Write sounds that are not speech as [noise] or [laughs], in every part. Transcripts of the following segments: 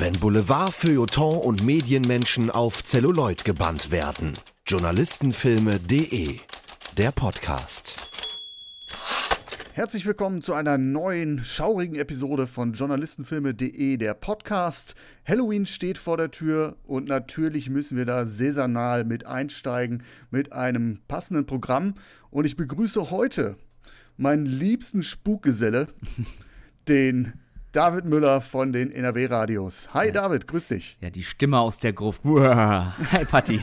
Wenn Boulevard, Feuilleton und Medienmenschen auf Zelluloid gebannt werden. Journalistenfilme.de Der Podcast. Herzlich willkommen zu einer neuen, schaurigen Episode von Journalistenfilme.de, der Podcast. Halloween steht vor der Tür und natürlich müssen wir da saisonal mit einsteigen mit einem passenden Programm. Und ich begrüße heute meinen liebsten Spukgeselle, [laughs] den David Müller von den NRW-Radios. Hi ja. David, grüß dich. Ja, die Stimme aus der Gruft. [laughs] Hi Patti.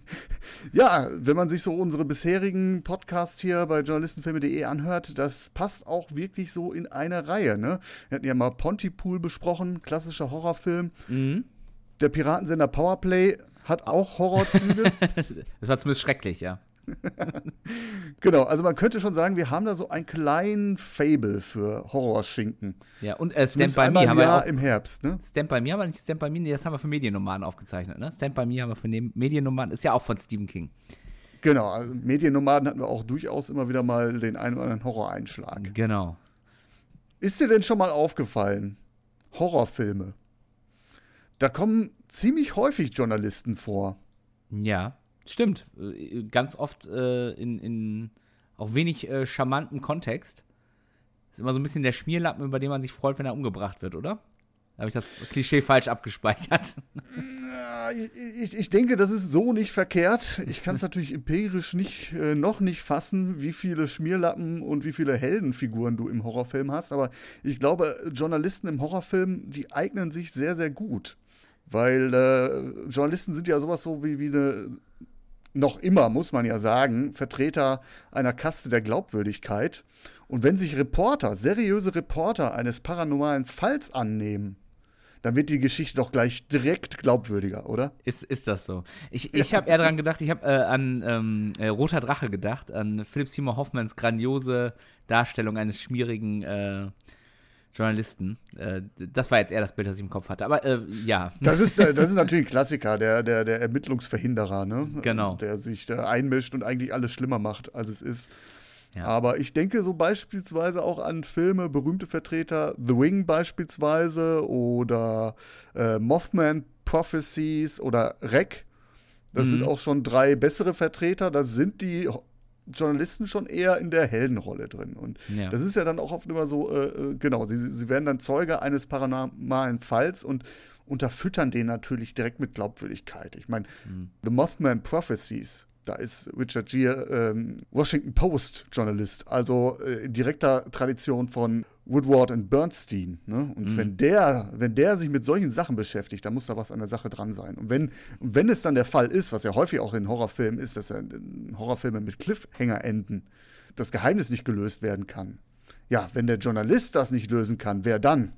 [laughs] ja, wenn man sich so unsere bisherigen Podcasts hier bei journalistenfilme.de anhört, das passt auch wirklich so in eine Reihe. Ne? Wir hatten ja mal Pontypool besprochen, klassischer Horrorfilm. Mhm. Der Piratensender Powerplay hat auch Horrorzüge. [laughs] das war zumindest schrecklich, ja. [laughs] genau, also man könnte schon sagen, wir haben da so einen kleinen Fable für Horrorschinken. Ja, und äh, Stand By Me haben wir auch im Herbst, ne? Stand By Me, aber nicht Stand By Me, nee, das haben wir für Mediennummern aufgezeichnet, ne? Stand By Me haben wir für Mediennummern, ist ja auch von Stephen King. Genau, also Mediennomaden hatten wir auch durchaus immer wieder mal den einen oder anderen Horror-Einschlag. Genau. Ist dir denn schon mal aufgefallen, Horrorfilme? Da kommen ziemlich häufig Journalisten vor. Ja. Stimmt. Äh, ganz oft äh, in, in auch wenig äh, charmantem Kontext. Ist immer so ein bisschen der Schmierlappen, über den man sich freut, wenn er umgebracht wird, oder? Da habe ich das Klischee falsch abgespeichert. Ich, ich, denke, das ist so nicht verkehrt. Ich kann es [laughs] natürlich empirisch nicht, äh, noch nicht fassen, wie viele Schmierlappen und wie viele Heldenfiguren du im Horrorfilm hast. Aber ich glaube, Journalisten im Horrorfilm, die eignen sich sehr, sehr gut. Weil äh, Journalisten sind ja sowas so wie, wie eine noch immer, muss man ja sagen, Vertreter einer Kaste der Glaubwürdigkeit. Und wenn sich Reporter, seriöse Reporter eines paranormalen Falls annehmen, dann wird die Geschichte doch gleich direkt glaubwürdiger, oder? Ist, ist das so? Ich, ich ja. habe eher daran gedacht, ich habe äh, an ähm, äh, Roter Drache gedacht, an Philipp Seymour Hoffmans grandiose Darstellung eines schmierigen äh, Journalisten. Äh, das war jetzt eher das Bild, das ich im Kopf hatte. Aber äh, ja. Das ist, äh, das ist [laughs] natürlich ein Klassiker, der, der, der Ermittlungsverhinderer, ne? Genau. Der sich da einmischt und eigentlich alles schlimmer macht, als es ist. Ja. Aber ich denke so beispielsweise auch an Filme, berühmte Vertreter, The Wing beispielsweise oder äh, Mothman Prophecies oder Wreck. Das mhm. sind auch schon drei bessere Vertreter. Das sind die Journalisten schon eher in der Heldenrolle drin. Und ja. das ist ja dann auch oft immer so, äh, äh, genau, sie, sie werden dann Zeuge eines paranormalen Falls und unterfüttern den natürlich direkt mit Glaubwürdigkeit. Ich meine, mhm. The Mothman Prophecies, da ist Richard Gere ähm, Washington Post Journalist, also äh, in direkter Tradition von Woodward und Bernstein. Ne? Und mhm. wenn der, wenn der sich mit solchen Sachen beschäftigt, dann muss da was an der Sache dran sein. Und wenn, und wenn es dann der Fall ist, was ja häufig auch in Horrorfilmen ist, dass Horrorfilme mit Cliffhanger enden, das Geheimnis nicht gelöst werden kann. Ja, wenn der Journalist das nicht lösen kann, wer dann?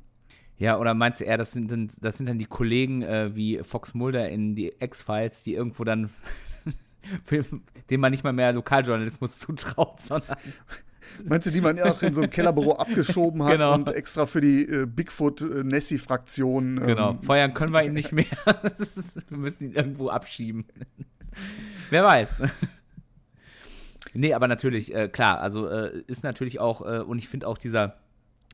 Ja, oder meinst du eher, das sind, das sind dann die Kollegen äh, wie Fox Mulder in die X-Files, die irgendwo dann, [laughs] dem man nicht mal mehr Lokaljournalismus [laughs] zutraut, sondern Meinst du, die man auch in so einem Kellerbüro abgeschoben hat genau. und extra für die äh, Bigfoot-Nessie-Fraktion. Ähm, genau, feuern können wir ihn nicht mehr. [laughs] wir müssen ihn irgendwo abschieben. Wer weiß. nee, aber natürlich, äh, klar, also äh, ist natürlich auch, äh, und ich finde auch dieser,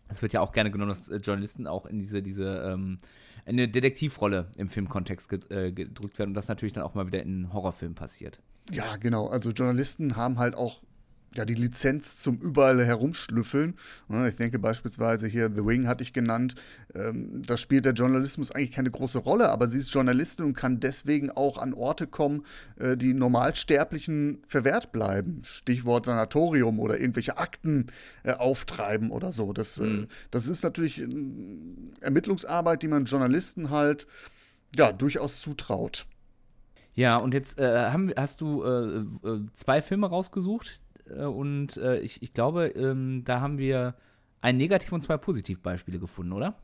es wird ja auch gerne genommen, dass äh, Journalisten auch in diese, diese, ähm, eine Detektivrolle im Filmkontext äh, gedrückt werden und das natürlich dann auch mal wieder in Horrorfilmen passiert. Ja, genau. Also Journalisten haben halt auch ja, die Lizenz zum überall herumschnüffeln. Ich denke beispielsweise hier The Wing hatte ich genannt. Ähm, da spielt der Journalismus eigentlich keine große Rolle, aber sie ist Journalistin und kann deswegen auch an Orte kommen, äh, die Normalsterblichen verwehrt bleiben. Stichwort Sanatorium oder irgendwelche Akten äh, auftreiben oder so. Das, äh, mhm. das ist natürlich Ermittlungsarbeit, die man Journalisten halt ja durchaus zutraut. Ja, und jetzt äh, haben, hast du äh, zwei Filme rausgesucht, und äh, ich, ich glaube, ähm, da haben wir ein Negativ- und zwei Positivbeispiele gefunden, oder?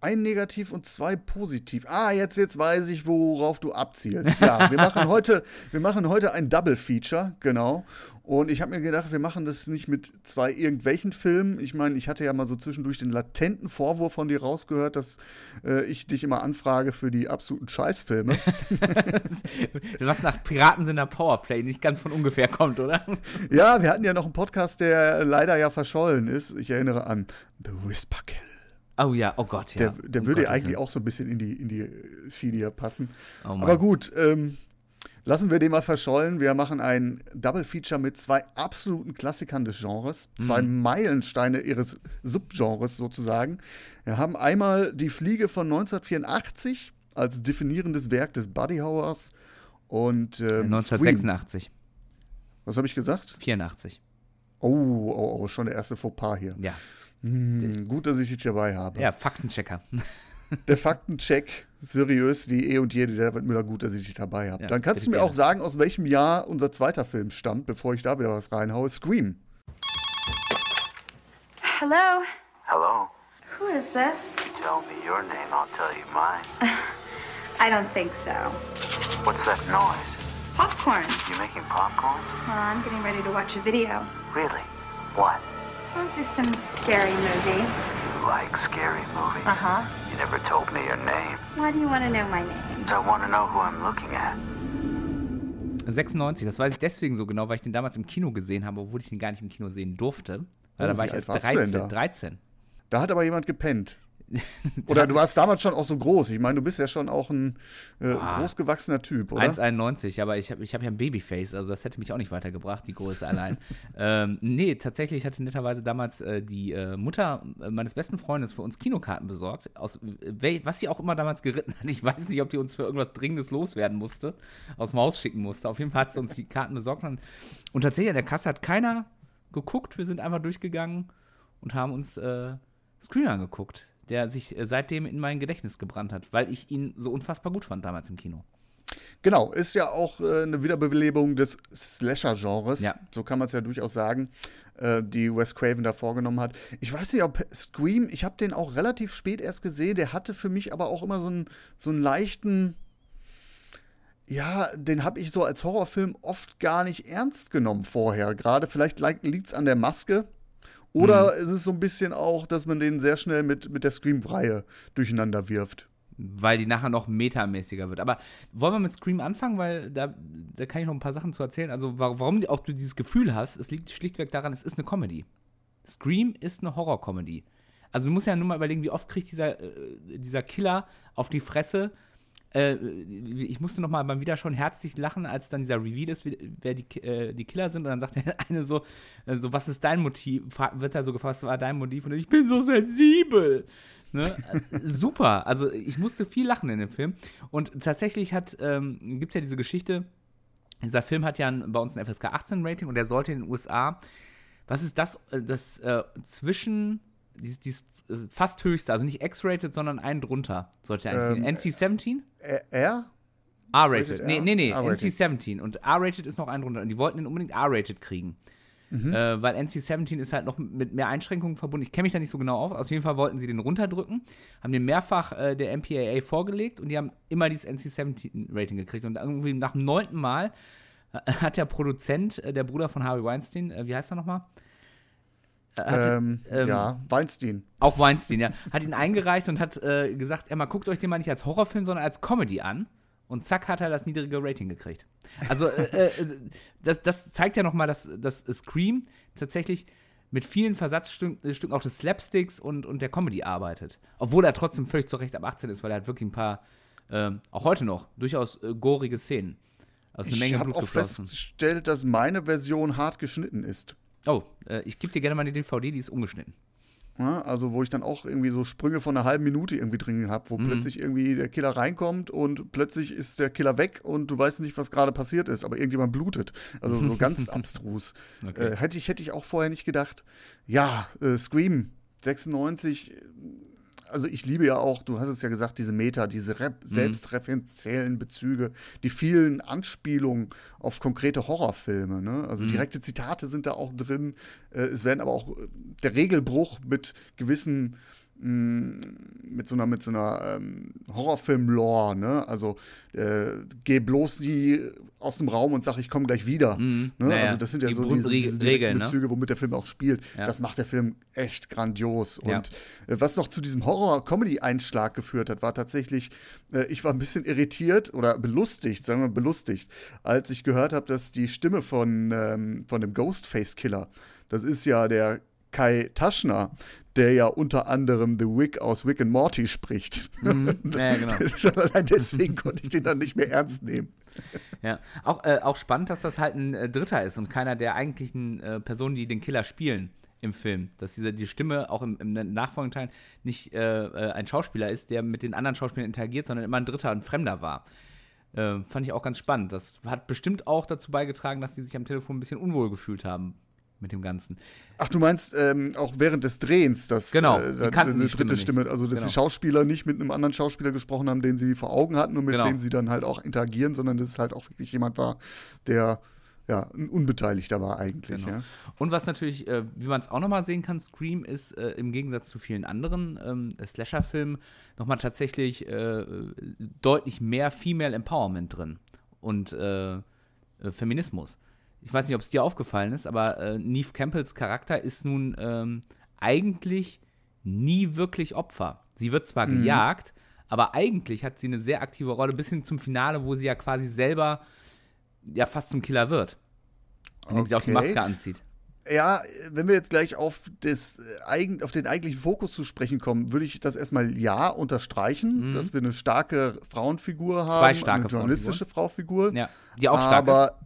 Ein Negativ und zwei Positiv. Ah, jetzt, jetzt weiß ich, worauf du abzielst. Ja, wir machen [laughs] heute, wir machen heute ein Double Feature, genau. Und ich habe mir gedacht, wir machen das nicht mit zwei irgendwelchen Filmen. Ich meine, ich hatte ja mal so zwischendurch den latenten Vorwurf von dir rausgehört, dass äh, ich dich immer anfrage für die absoluten Scheißfilme. [laughs] Was nach Piraten sind Powerplay nicht ganz von ungefähr kommt, oder? Ja, wir hatten ja noch einen Podcast, der leider ja verschollen ist. Ich erinnere an The Whisper Kill. Oh ja, oh Gott, ja. Der, der um würde Gottes eigentlich Willen. auch so ein bisschen in die, in die Schiene hier passen. Oh Aber gut, ähm, lassen wir den mal verschollen. Wir machen ein Double Feature mit zwei absoluten Klassikern des Genres, zwei mhm. Meilensteine ihres Subgenres sozusagen. Wir haben einmal Die Fliege von 1984 als definierendes Werk des Buddy Howers und ähm, 1986. Scream. Was habe ich gesagt? 84. Oh, oh, oh, schon der erste Fauxpas hier. Ja. Hm, gut, dass ich dich dabei habe. Ja, Faktenchecker. [laughs] Der Faktencheck, seriös wie eh und jede, der wird Müller, gut, dass ich dich dabei habe. Ja, Dann kannst du mir gerne. auch sagen, aus welchem Jahr unser zweiter Film stammt, bevor ich da wieder was reinhaue. Scream. Hello. Hello. Who is this? You tell me your name, I'll tell you mine. [laughs] I don't think so. What's that noise? Popcorn. You making popcorn? Well, I'm getting ready to watch a video. Really? What? Oh, just some scary movie. You like scary movies? Uh-huh. You never told me your name. Why do you want to know my name? I want to know who I'm looking at. 96, das weiß ich deswegen so genau, weil ich den damals im Kino gesehen habe, obwohl ich den gar nicht im Kino sehen durfte. Weil oh, da war ich erst 13, da? 13. Da hat aber jemand gepennt. [laughs] oder du warst damals schon auch so groß. Ich meine, du bist ja schon auch ein äh, ah, großgewachsener Typ, oder? 1,91, aber ich habe ich hab ja ein Babyface, also das hätte mich auch nicht weitergebracht, die Größe allein. [laughs] ähm, nee, tatsächlich hatte netterweise damals äh, die äh, Mutter äh, meines besten Freundes für uns Kinokarten besorgt, aus, was sie auch immer damals geritten hat. Ich weiß nicht, ob die uns für irgendwas Dringendes loswerden musste, aus dem Haus schicken musste. Auf jeden Fall hat sie uns die Karten besorgt. Und, und tatsächlich an der Kasse hat keiner geguckt. Wir sind einfach durchgegangen und haben uns äh, Screen angeguckt der sich äh, seitdem in mein Gedächtnis gebrannt hat, weil ich ihn so unfassbar gut fand damals im Kino. Genau, ist ja auch äh, eine Wiederbelebung des Slasher-Genres, ja. so kann man es ja durchaus sagen, äh, die Wes Craven da vorgenommen hat. Ich weiß nicht, ob Scream, ich habe den auch relativ spät erst gesehen, der hatte für mich aber auch immer so einen, so einen leichten, ja, den habe ich so als Horrorfilm oft gar nicht ernst genommen vorher. Gerade vielleicht liegt es an der Maske, oder mhm. ist es so ein bisschen auch, dass man den sehr schnell mit, mit der Scream-Reihe durcheinander wirft? Weil die nachher noch metamäßiger wird. Aber wollen wir mit Scream anfangen? Weil da, da kann ich noch ein paar Sachen zu erzählen. Also, warum auch du dieses Gefühl hast, es liegt schlichtweg daran, es ist eine Comedy. Scream ist eine Horror-Comedy. Also, du musst ja nur mal überlegen, wie oft kriegt dieser, äh, dieser Killer auf die Fresse äh, ich musste noch mal beim Wiederschauen herzlich lachen, als dann dieser Reveal ist, wer die, äh, die Killer sind. Und dann sagt der [laughs] eine so, äh, so, was ist dein Motiv? Wird da so gefragt, was war dein Motiv? Und ich bin so sensibel. Ne? Super. Also ich musste viel lachen in dem Film. Und tatsächlich hat, ähm, gibt es ja diese Geschichte, dieser Film hat ja ein, bei uns ein FSK 18 Rating und der sollte in den USA, was ist das, äh, das äh, zwischen die, die ist äh, fast höchste, also nicht X-rated, sondern einen drunter. Sollte eigentlich ähm, NC-17? R? R-rated. Nee, nee, nee, NC-17. Und R-rated ist noch einen drunter. Und die wollten ihn unbedingt R-rated kriegen. Mhm. Äh, weil NC-17 ist halt noch mit mehr Einschränkungen verbunden. Ich kenne mich da nicht so genau auf. Auf jeden Fall wollten sie den runterdrücken, haben den mehrfach äh, der MPAA vorgelegt und die haben immer dieses NC-17-Rating gekriegt. Und irgendwie nach dem neunten Mal äh, hat der Produzent, äh, der Bruder von Harvey Weinstein, äh, wie heißt er nochmal? Ähm, ähm, ja, Weinstein. Auch Weinstein, ja. Hat ihn eingereicht und hat äh, gesagt, mal guckt euch den mal nicht als Horrorfilm, sondern als Comedy an. Und zack, hat er das niedrige Rating gekriegt. Also, äh, äh, das, das zeigt ja nochmal, dass, dass Scream tatsächlich mit vielen Versatzstücken äh, auch des Slapsticks und, und der Comedy arbeitet. Obwohl er trotzdem völlig zu Recht ab 18 ist, weil er hat wirklich ein paar, ähm, auch heute noch, durchaus äh, gorige Szenen. Aus einer Menge ich habe auch festgestellt, dass meine Version hart geschnitten ist. Oh, äh, ich gebe dir gerne mal die DVD, die ist ungeschnitten. Ja, also wo ich dann auch irgendwie so Sprünge von einer halben Minute irgendwie drin habe, wo mhm. plötzlich irgendwie der Killer reinkommt und plötzlich ist der Killer weg und du weißt nicht, was gerade passiert ist, aber irgendjemand blutet. Also so ganz [laughs] abstrus. Okay. Äh, hätte, ich, hätte ich auch vorher nicht gedacht. Ja, äh, Scream 96 also ich liebe ja auch, du hast es ja gesagt, diese Meta, diese Rep mhm. selbstreferenziellen Bezüge, die vielen Anspielungen auf konkrete Horrorfilme. Ne? Also mhm. direkte Zitate sind da auch drin. Äh, es werden aber auch äh, der Regelbruch mit gewissen mit so einer, mit so einer ähm, Horrorfilm-Lore, ne? Also äh, geh bloß nie aus dem Raum und sag, ich komme gleich wieder. Mhm. Ne? Naja, also das sind ja die so diese, diese Regeln, ne? Bezüge, ne? womit der Film auch spielt. Ja. Das macht der Film echt grandios. Ja. Und äh, was noch zu diesem Horror-Comedy-Einschlag geführt hat, war tatsächlich, äh, ich war ein bisschen irritiert oder belustigt, sagen wir mal belustigt, als ich gehört habe, dass die Stimme von, ähm, von dem Ghostface-Killer, das ist ja der Kai Taschner, der ja unter anderem The Wick aus Wick and Morty spricht. Mhm. Ja, genau. [laughs] Schon allein deswegen konnte ich den dann nicht mehr ernst nehmen. Ja, auch, äh, auch spannend, dass das halt ein äh, Dritter ist und keiner der eigentlichen äh, Personen, die den Killer spielen im Film. Dass diese, die Stimme auch im, im nachfolgenden Teil nicht äh, äh, ein Schauspieler ist, der mit den anderen Schauspielern interagiert, sondern immer ein Dritter, ein Fremder war. Äh, fand ich auch ganz spannend. Das hat bestimmt auch dazu beigetragen, dass die sich am Telefon ein bisschen unwohl gefühlt haben mit dem Ganzen. Ach, du meinst ähm, auch während des Drehens, dass Genau, äh, die da eine Stimme dritte Stimme, nicht. also dass Genau. die Schauspieler nicht mit einem anderen Schauspieler gesprochen haben, den sie vor Augen hatten und mit Genau. dem sie dann halt auch interagieren, sondern dass es halt auch wirklich jemand war, der ja ein Unbeteiligter war eigentlich. Genau. Ja. Und was natürlich, äh, wie man es auch nochmal sehen kann, Scream ist äh, im Gegensatz zu vielen anderen ähm, Slasher-Filmen nochmal tatsächlich äh, deutlich mehr Female Empowerment drin und äh, äh, Feminismus. Ich weiß nicht, ob es dir aufgefallen ist, aber äh, Neve Campbells Charakter ist nun ähm, eigentlich nie wirklich Opfer. Sie wird zwar gejagt, aber eigentlich hat sie eine sehr aktive Rolle bis hin zum Finale, wo sie ja quasi selber ja fast zum Killer wird. Indem sie auch die Okay. Maske anzieht. Ja, wenn wir jetzt gleich auf, das, äh, auf den eigentlichen Fokus zu sprechen kommen, würde ich das erstmal ja unterstreichen, dass wir eine starke Frauenfigur haben, Mhm. starke eine journalistische Frauenfigur. Ja, die auch stark ist.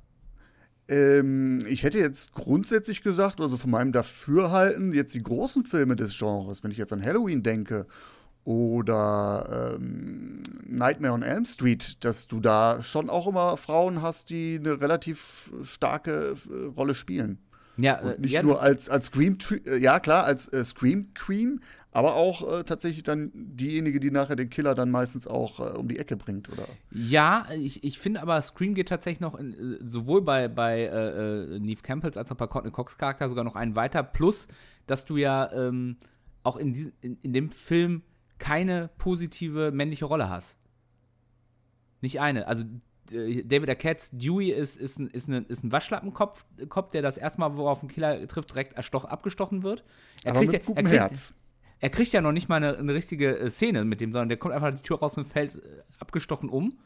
Ähm, ich hätte jetzt grundsätzlich gesagt, also von meinem Dafürhalten, jetzt die großen Filme des Genres, wenn ich jetzt an Halloween denke oder ähm, Nightmare on Elm Street, dass du da schon auch immer Frauen hast, die eine relativ starke äh, Rolle spielen. Ja, äh, Und nicht ja, nur als, als Scream, äh, ja klar, als äh, Scream Queen, aber auch äh, tatsächlich dann diejenige, die nachher den Killer dann meistens auch äh, um die Ecke bringt, oder? ja, ich, ich finde aber, Scream geht tatsächlich noch in, äh, sowohl bei, bei äh, äh, Neve Campbells als auch bei Courtney Cox Charakter sogar noch einen weiter. Plus, dass du ja ähm, auch in, dies, in, in dem Film keine positive männliche Rolle hast. Nicht eine. Also äh, David Arquette's Dewey ist, ist, ein, ist, ein, ist ein Waschlappenkopf, Kopf, der das erste Mal, wo er auf den Killer trifft, direkt erstoch, abgestochen wird. Er aber kriegt, mit ja- gutem er kriegt, Herz. Er kriegt ja noch nicht mal eine, eine richtige äh, Szene mit dem, sondern der kommt einfach die Tür raus und fällt äh, abgestochen um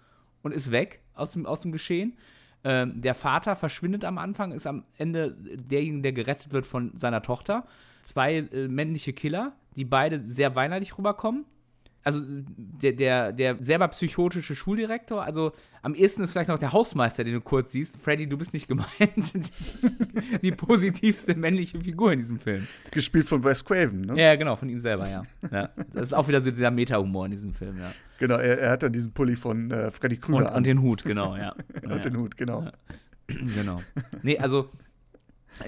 und ist weg aus dem, aus dem Geschehen. Ähm, der Vater verschwindet am Anfang, ist am Ende derjenige, der gerettet wird von seiner Tochter. Zwei äh, männliche Killer, die beide sehr weinerlich rüberkommen. Also der, der, der selber psychotische Schuldirektor, also am ehesten ist vielleicht noch der Hausmeister, den du kurz siehst. Freddy, du bist nicht gemeint. die, die positivste männliche Figur in diesem Film. Gespielt von Wes Craven, ne? Ja, genau, von ihm selber, ja. ja. Das ist auch wieder so dieser Meta-Humor in diesem Film, ja. Genau, er, er hat dann diesen Pulli von äh, Freddy Krüger Und, an. und den Hut, genau, ja. [laughs] und ja. den Hut, genau. Genau. Nee, also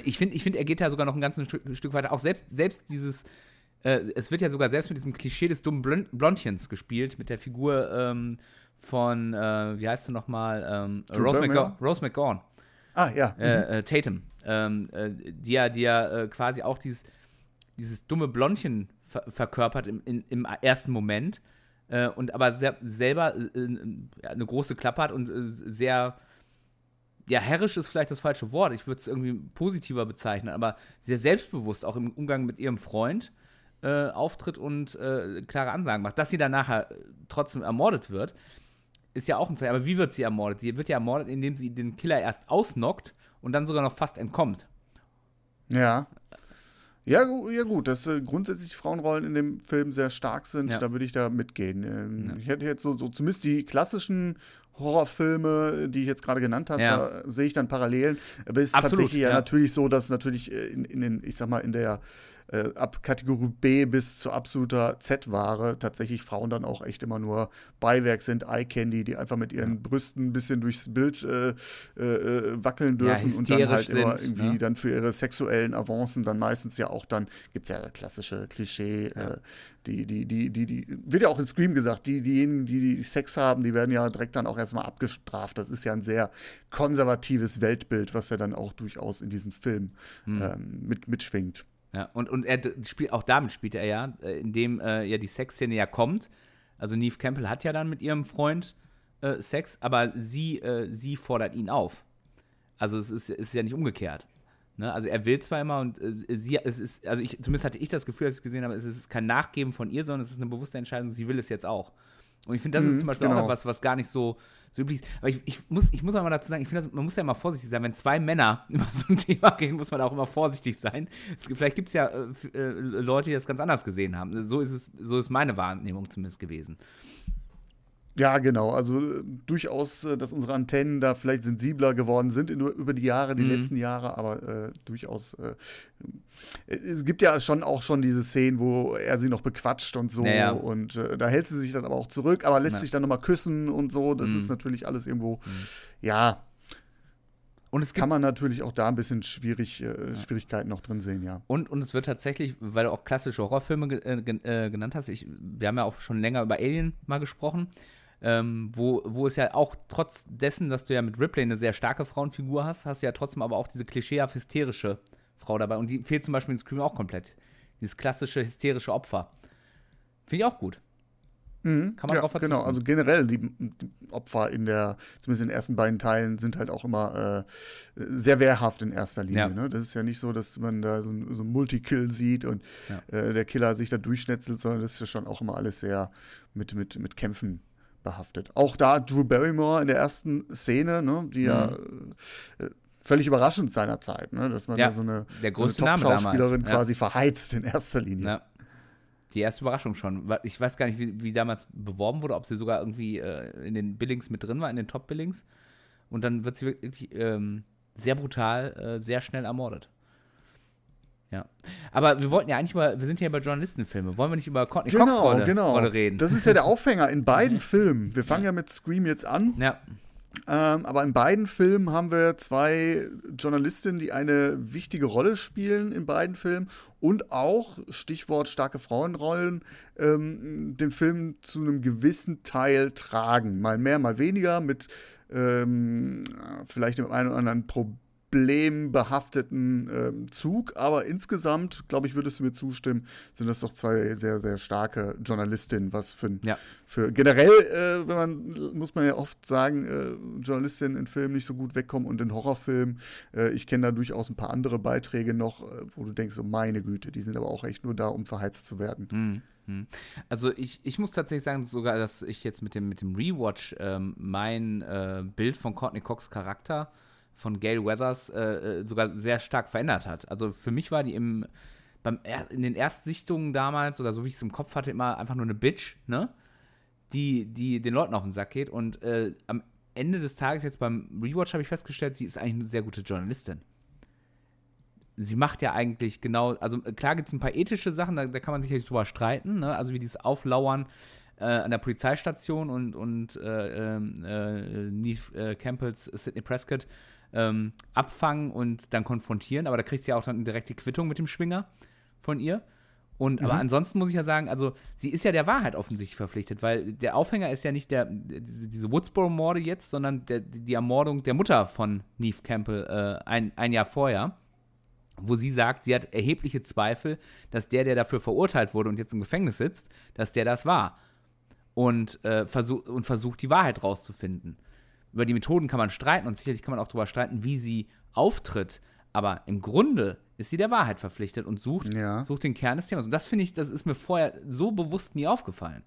ich finde, ich find, er geht da sogar noch ein ganzes Stück, Stück weiter. Auch selbst, selbst dieses, äh, es wird ja sogar selbst mit diesem Klischee des dummen Blond Blondchens gespielt, mit der Figur ähm, von, äh, wie heißt du nochmal, ähm, Rose, McGowan. Ah, ja. äh, äh, Tatum, ähm, äh, die ja, die ja äh, quasi auch dieses, dieses dumme Blondchen ver verkörpert im, in, im ersten Moment und aber sehr, selber eine große Klappe hat und sehr, ja, herrisch ist vielleicht das falsche Wort, ich würde es irgendwie positiver bezeichnen, aber sehr selbstbewusst auch im Umgang mit ihrem Freund äh, auftritt und äh, klare Ansagen macht. Dass sie dann nachher äh, trotzdem ermordet wird, ist ja auch ein Zeichen. Aber wie wird sie ermordet? Sie wird ja ermordet, indem sie den Killer erst ausnockt und dann sogar noch fast entkommt. Ja. Ja, ja gut, dass äh, grundsätzlich die Frauenrollen in dem Film sehr stark sind, Ja. da würde ich da mitgehen. Ähm, Ich hätte jetzt so, so zumindest die klassischen Horrorfilme, die ich jetzt gerade genannt habe, Ja. da sehe ich dann Parallelen. Aber es ist Absolut, tatsächlich ja, ja. natürlich so, dass natürlich äh, in, in den, ich sag mal, in der äh, ab Kategorie B bis zu absoluter Z-Ware tatsächlich Frauen dann auch echt immer nur Beiwerk sind, Eye-Candy, die einfach mit ihren Brüsten ein bisschen durchs Bild äh, äh, äh, wackeln Ja, dürfen und dann halt hysterisch immer sind, irgendwie ne? dann für ihre sexuellen Avancen dann meistens ja auch dann, gibt es ja klassische Klischee, äh, die, die, die, die, die, wird ja auch in Scream gesagt, die, diejenigen, die, die Sex haben, die werden ja direkt dann auch erstmal abgestraft. Das ist ja ein sehr konservatives Weltbild, was ja dann auch durchaus in diesen Film Hm. ähm, mit, mitschwingt. Ja, und, und er spielt, auch damit spielt er ja, äh, indem äh, ja die Sexszene ja kommt. Also Neve Campbell hat ja dann mit ihrem Freund äh, Sex, aber sie, äh, sie fordert ihn auf. Also es ist, ist ja nicht umgekehrt. Ne? Also er will zwar immer und äh, sie, es ist, also ich, zumindest hatte ich das Gefühl, als ich es gesehen habe, es ist kein Nachgeben von ihr, sondern es ist eine bewusste Entscheidung, sie will es jetzt auch. Und ich finde, das ist zum Beispiel genau. auch etwas, was gar nicht so, so üblich ist. Aber ich, ich, muss, ich muss auch mal dazu sagen, ich finde, man muss ja immer vorsichtig sein. Wenn zwei Männer über so ein Thema gehen, muss man auch immer vorsichtig sein. Es, vielleicht gibt es ja äh, äh, Leute, die das ganz anders gesehen haben. So ist es, so ist meine Wahrnehmung zumindest gewesen. Ja, genau. Also äh, durchaus, äh, dass unsere Antennen da vielleicht sensibler geworden sind in, über die Jahre, die Mhm. letzten Jahre, aber äh, durchaus. Äh, es gibt ja schon auch schon diese Szenen, wo er sie noch bequatscht und so. Ja, ja. Und äh, da hält sie sich dann aber auch zurück, aber lässt Ja. sich dann nochmal küssen und so. Das Mhm. ist natürlich alles irgendwo, ja, Und es kann man natürlich auch da ein bisschen schwierig, äh, Schwierigkeiten noch drin sehen, ja. Und, und es wird tatsächlich, weil du auch klassische Horrorfilme ge äh, äh, genannt hast, ich, wir haben ja auch schon länger über Alien mal gesprochen, ähm, wo, wo es ja auch trotz dessen, dass du ja mit Ripley eine sehr starke Frauenfigur hast, hast du ja trotzdem aber auch diese klischeehaft hysterische Frau dabei. Und die fehlt zum Beispiel in Scream auch komplett. Dieses klassische hysterische Opfer. Finde ich auch gut. Mhm. Kann man ja, drauf verzichten. Genau, also generell die, die Opfer in der, zumindest in den ersten beiden Teilen, sind halt auch immer äh, sehr wehrhaft in erster Linie. Ja. Ne? Das ist ja nicht so, dass man da so, ein- so ein Multikill sieht und Ja. äh, der Killer sich da durchschnetzelt, sondern das ist ja schon auch immer alles sehr mit, mit, mit Kämpfen behaftet. Auch da Drew Barrymore in der ersten Szene, ne, die ja äh, völlig überraschend seiner Zeit, ne? dass man Mhm. Ja, da so eine, der so damals, Top-Schauspielerin ja. quasi verheizt in erster Linie. Ja. Die erste Überraschung schon. Ich weiß gar nicht, wie, wie damals beworben wurde, ob sie sogar irgendwie äh, in den Billings mit drin war, in den Top-Billings. Und dann wird sie wirklich ähm, sehr brutal, äh, sehr schnell ermordet. Ja. Aber wir wollten ja eigentlich über, wir sind ja über Journalistenfilme. Wollen wir nicht über Courtney Cox Genau, Rolle, genau. Rolle reden? Das ist ja der [laughs] Aufhänger in beiden Filmen. Wir fangen ja mit Scream jetzt an, ja. ähm, aber in beiden Filmen haben wir zwei Journalistinnen, die eine wichtige Rolle spielen in beiden Filmen und auch, Stichwort starke Frauenrollen, ähm, den Film zu einem gewissen Teil tragen. Mal mehr, mal weniger, mit ähm, vielleicht dem einen oder anderen problembehafteten ähm, Zug, aber insgesamt, glaube ich, würdest du mir zustimmen, sind das doch zwei sehr, sehr starke Journalistinnen, was für, ein- Ja. für generell, äh, wenn man, muss man ja oft sagen, äh, Journalistinnen in Filmen nicht so gut wegkommen und in Horrorfilmen, äh, ich kenne da durchaus ein paar andere Beiträge noch, äh, wo du denkst, so meine Güte, die sind aber auch echt nur da, um verheizt zu werden. Hm, hm. Also ich, ich muss tatsächlich sagen, sogar, dass ich jetzt mit dem, mit dem Rewatch ähm, mein äh, Bild von Courtney Cox Charakter von Gail Weathers äh, äh, sogar sehr stark verändert hat. Also für mich war die im, beim, in den Erstsichtungen damals, oder so wie ich es im Kopf hatte, immer einfach nur eine Bitch, ne? Die, die den Leuten auf den Sack geht. Und äh, am Ende des Tages, jetzt beim Rewatch, habe ich festgestellt, sie ist eigentlich eine sehr gute Journalistin sie macht ja eigentlich genau, also äh, klar gibt es ein paar ethische Sachen, da, da kann man sicherlich drüber streiten, ne? also wie dieses Auflauern äh, an der Polizeistation und, und äh, ähm, äh, Neve äh, Campbells Sidney Prescott ähm, abfangen und dann konfrontieren, aber da kriegt sie ja auch dann direkt die Quittung mit dem Schwinger von ihr. Und aber ansonsten muss ich ja sagen, also sie ist ja der Wahrheit offensichtlich verpflichtet, weil der Aufhänger ist ja nicht der, diese, diese Woodsboro-Morde jetzt, sondern der, die Ermordung der Mutter von Neve Campbell äh, ein, ein Jahr vorher wo sie sagt, sie hat erhebliche Zweifel, dass der, der dafür verurteilt wurde und jetzt im Gefängnis sitzt, dass der das war. Und, äh, versuch, und versucht, die Wahrheit rauszufinden. Über die Methoden kann man streiten und sicherlich kann man auch darüber streiten, wie sie auftritt. Aber im Grunde ist sie der Wahrheit verpflichtet und sucht, Ja. sucht den Kern des Themas. Und das finde ich, das ist mir vorher so bewusst nie aufgefallen.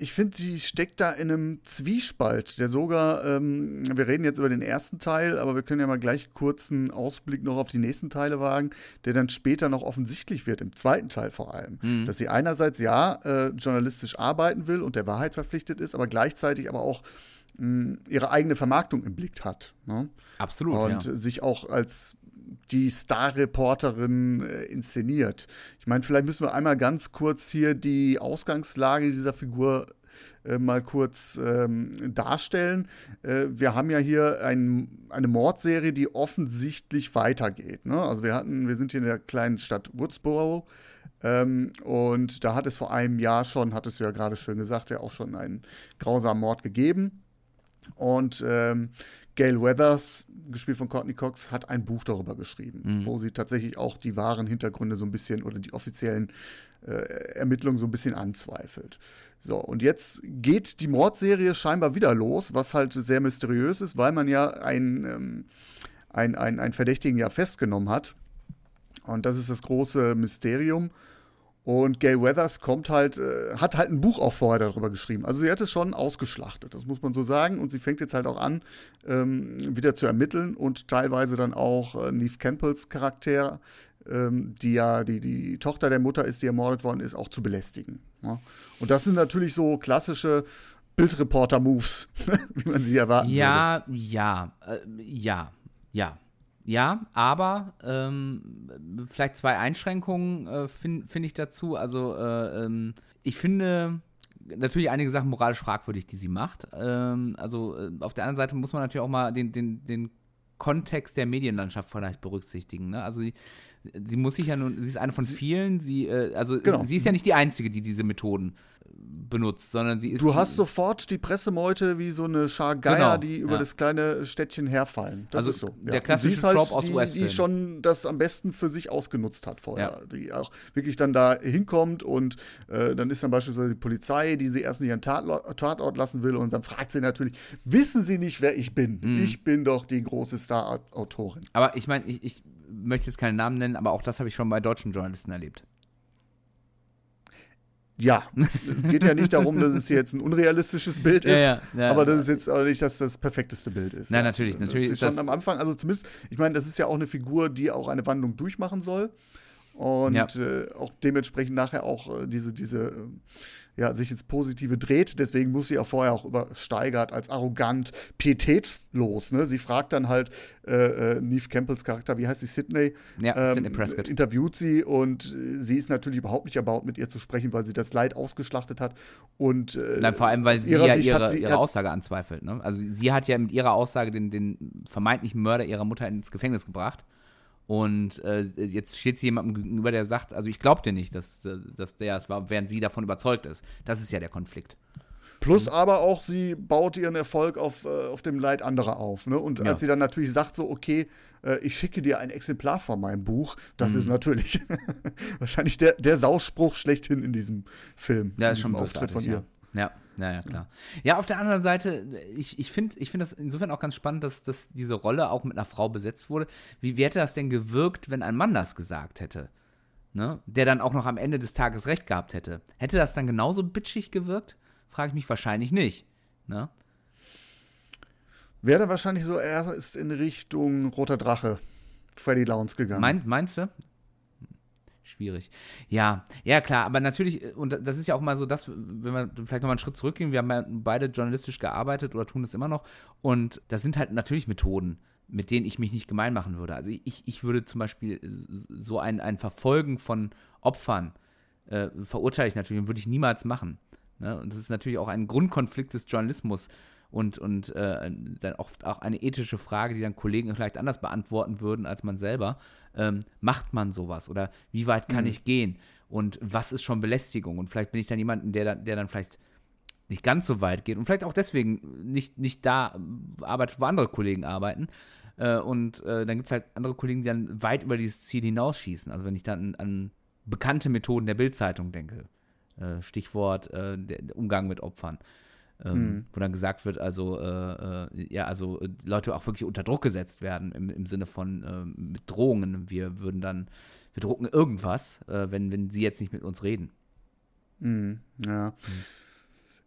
Ich finde, sie steckt da in einem Zwiespalt, der sogar, ähm, wir reden jetzt über den ersten Teil, aber wir können ja mal gleich kurz einen Ausblick noch auf die nächsten Teile wagen, der dann später noch offensichtlich wird, im zweiten Teil vor allem. Dass sie einerseits ja äh, journalistisch arbeiten will und der Wahrheit verpflichtet ist, aber gleichzeitig aber auch mh, ihre eigene Vermarktung im Blick hat. Ne? Absolut. und ja. sich auch als die Star-Reporterin äh, inszeniert. Ich meine, vielleicht müssen wir einmal ganz kurz hier die Ausgangslage dieser Figur äh, mal kurz ähm, darstellen. Äh, wir haben ja hier ein, eine Mordserie, die offensichtlich weitergeht. Ne? Also wir hatten, wir sind hier in der kleinen Stadt Woodsboro. Ähm, und da hat es vor einem Jahr schon, hattest du ja gerade schön gesagt, ja auch schon einen grausamen Mord gegeben. Und ähm, Gail Weathers, gespielt von Courtney Cox, hat ein Buch darüber geschrieben, wo sie tatsächlich auch die wahren Hintergründe so ein bisschen oder die offiziellen äh, Ermittlungen so ein bisschen anzweifelt. So, und jetzt geht die Mordserie scheinbar wieder los, was halt sehr mysteriös ist, weil man ja einen ähm, ein, ein, ein Verdächtigen ja festgenommen hat. Und das ist das große Mysterium. Und Gail Weathers kommt halt, äh, hat halt ein Buch auch vorher darüber geschrieben. Also sie hat es schon ausgeschlachtet, das muss man so sagen. Und sie fängt jetzt halt auch an, ähm, wieder zu ermitteln und teilweise dann auch äh, Neve Campbells Charakter, ähm, die ja die, die Tochter der Mutter ist, die ermordet worden ist, auch zu belästigen. Ja? Und das sind natürlich so klassische Bildreporter-Moves, [laughs] wie man sie erwarten ja, würde. Ja, äh, ja, ja. Ja, aber ähm, vielleicht zwei Einschränkungen äh, finde find ich dazu. Also äh, ähm, ich finde natürlich einige Sachen moralisch fragwürdig, die sie macht. Ähm, also äh, auf der anderen Seite muss man natürlich auch mal den, den, den Kontext der Medienlandschaft vielleicht berücksichtigen. Ne? Also sie, sie muss sich ja nun, sie ist eine von vielen, sie, äh, also Genau. sie ist ja nicht die Einzige, die diese Methoden benutzt, sondern sie ist. Du hast sofort die Pressemeute wie so eine Schar Geier, Genau, die über ja. das kleine Städtchen herfallen. Das Also ist so. der Und klassische sie ist halt Trope aus die, die schon das am besten für sich ausgenutzt hat vorher. Die auch wirklich dann da hinkommt und äh, dann ist dann beispielsweise die Polizei, die sie erst nicht an Tatlo- Tatort lassen will und dann fragt sie natürlich, wissen Sie nicht, wer ich bin? Mhm. Ich bin doch die große Star-Autorin. Aber ich meine, ich, ich möchte jetzt keinen Namen nennen, aber auch das habe ich schon bei deutschen Journalisten erlebt. Ja, es geht ja nicht darum, dass es jetzt ein unrealistisches Bild Ja, ist, ja, ja. aber das ist jetzt auch nicht, dass das perfekteste Bild ist. Nein, Ja. natürlich, Das natürlich ist ist schon das- am Anfang, also zumindest, ich meine, das ist ja auch eine Figur, die auch eine Wandlung durchmachen soll und Ja. äh, auch dementsprechend nachher auch äh, diese, diese, äh, ja, sich ins Positive dreht. Deswegen muss sie auch vorher auch übersteigert als arrogant, pietätlos. Ne? Sie fragt dann halt äh, äh, Neve Campbells Charakter, wie heißt sie, Sydney? Ja, Sidney Prescott. Interviewt sie und äh, sie ist natürlich überhaupt nicht erbaut, mit ihr zu sprechen, weil sie das Leid ausgeschlachtet hat. Und äh, Nein, vor allem, weil sie ja Sicht ihre, sie- ihre Aussage anzweifelt. Ne? Also sie hat ja mit ihrer Aussage den, den vermeintlichen Mörder ihrer Mutter ins Gefängnis gebracht. Und äh, jetzt steht sie jemandem gegenüber, der sagt, also ich glaube dir nicht, dass, dass der es war, während sie davon überzeugt ist. Das ist ja der Konflikt. Plus aber auch, sie baut ihren Erfolg auf, äh, auf dem Leid anderer auf. Ne? Und Ja. als sie dann natürlich sagt, so, okay, äh, ich schicke dir ein Exemplar von meinem Buch, das Mhm. ist natürlich [laughs] wahrscheinlich der, der Sauspruch schlechthin in diesem Film, Ja, in ist schon diesem Auftritt von ihr. Ja. Ja, ja, ja, klar. Ja, auf der anderen Seite, ich, ich finde ich find das insofern auch ganz spannend, dass, dass diese Rolle auch mit einer Frau besetzt wurde. Wie, wie hätte das denn gewirkt, wenn ein Mann das gesagt hätte? Ne? Der dann auch noch am Ende des Tages recht gehabt hätte. Hätte das dann genauso bitchig gewirkt? Frage ich mich wahrscheinlich nicht. Ne? Wäre dann wahrscheinlich so erst in Richtung Roter Drache, Freddy Lounge gegangen. Mein, meinst du? Schwierig. Ja, ja klar, aber natürlich, äh, und das ist ja auch mal so das, wenn wir vielleicht nochmal einen Schritt zurückgehen, wir haben ja beide journalistisch gearbeitet oder tun es immer noch und das sind halt natürlich Methoden, mit denen ich mich nicht gemein machen würde. Also ich, ich würde zum Beispiel so ein, ein Verfolgen von Opfern äh, verurteile ich natürlich und würde ich niemals machen. Ne? Und das ist natürlich auch ein Grundkonflikt des Journalismus und, und äh, dann oft auch eine ethische Frage, die dann Kollegen vielleicht anders beantworten würden als man selber. Ähm, macht man sowas oder wie weit kann ich gehen und was ist schon Belästigung? Und vielleicht bin ich dann jemanden, der, dann- der dann vielleicht nicht ganz so weit geht und vielleicht auch deswegen nicht, nicht da arbeitet, wo andere Kollegen arbeiten. Äh, und äh, dann gibt es halt andere Kollegen, die dann weit über dieses Ziel hinausschießen. Also wenn ich dann an, an bekannte Methoden der Bildzeitung denke, äh, Stichwort äh, der Umgang mit Opfern. Ähm, Wo dann gesagt wird, also, äh, äh, ja, also äh, Leute auch wirklich unter Druck gesetzt werden im, im Sinne von ähm, mit Drohungen. Wir würden dann, wir drucken irgendwas, äh, wenn, wenn sie jetzt nicht mit uns reden. Ja. Um,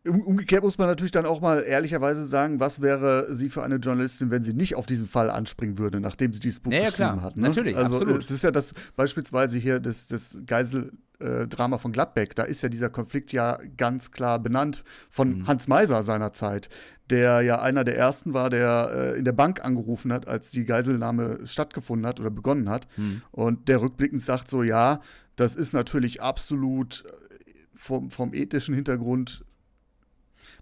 umgekehrt muss man natürlich dann auch mal ehrlicherweise sagen, was wäre sie für eine Journalistin, wenn sie nicht auf diesen Fall anspringen würde, nachdem sie dieses Buch Ja, ja, geschrieben klar. hat. Ne? Natürlich, also absolut. es ist ja das beispielsweise hier das, das Geisel-Drama von Gladbeck, da ist ja dieser Konflikt ja ganz klar benannt von Mhm. Hans Meiser seinerzeit, der ja einer der ersten war, der äh, in der Bank angerufen hat, als die Geiselnahme stattgefunden hat oder begonnen hat. Mhm. Und der rückblickend sagt so, ja, das ist natürlich absolut äh, vom, vom ethischen Hintergrund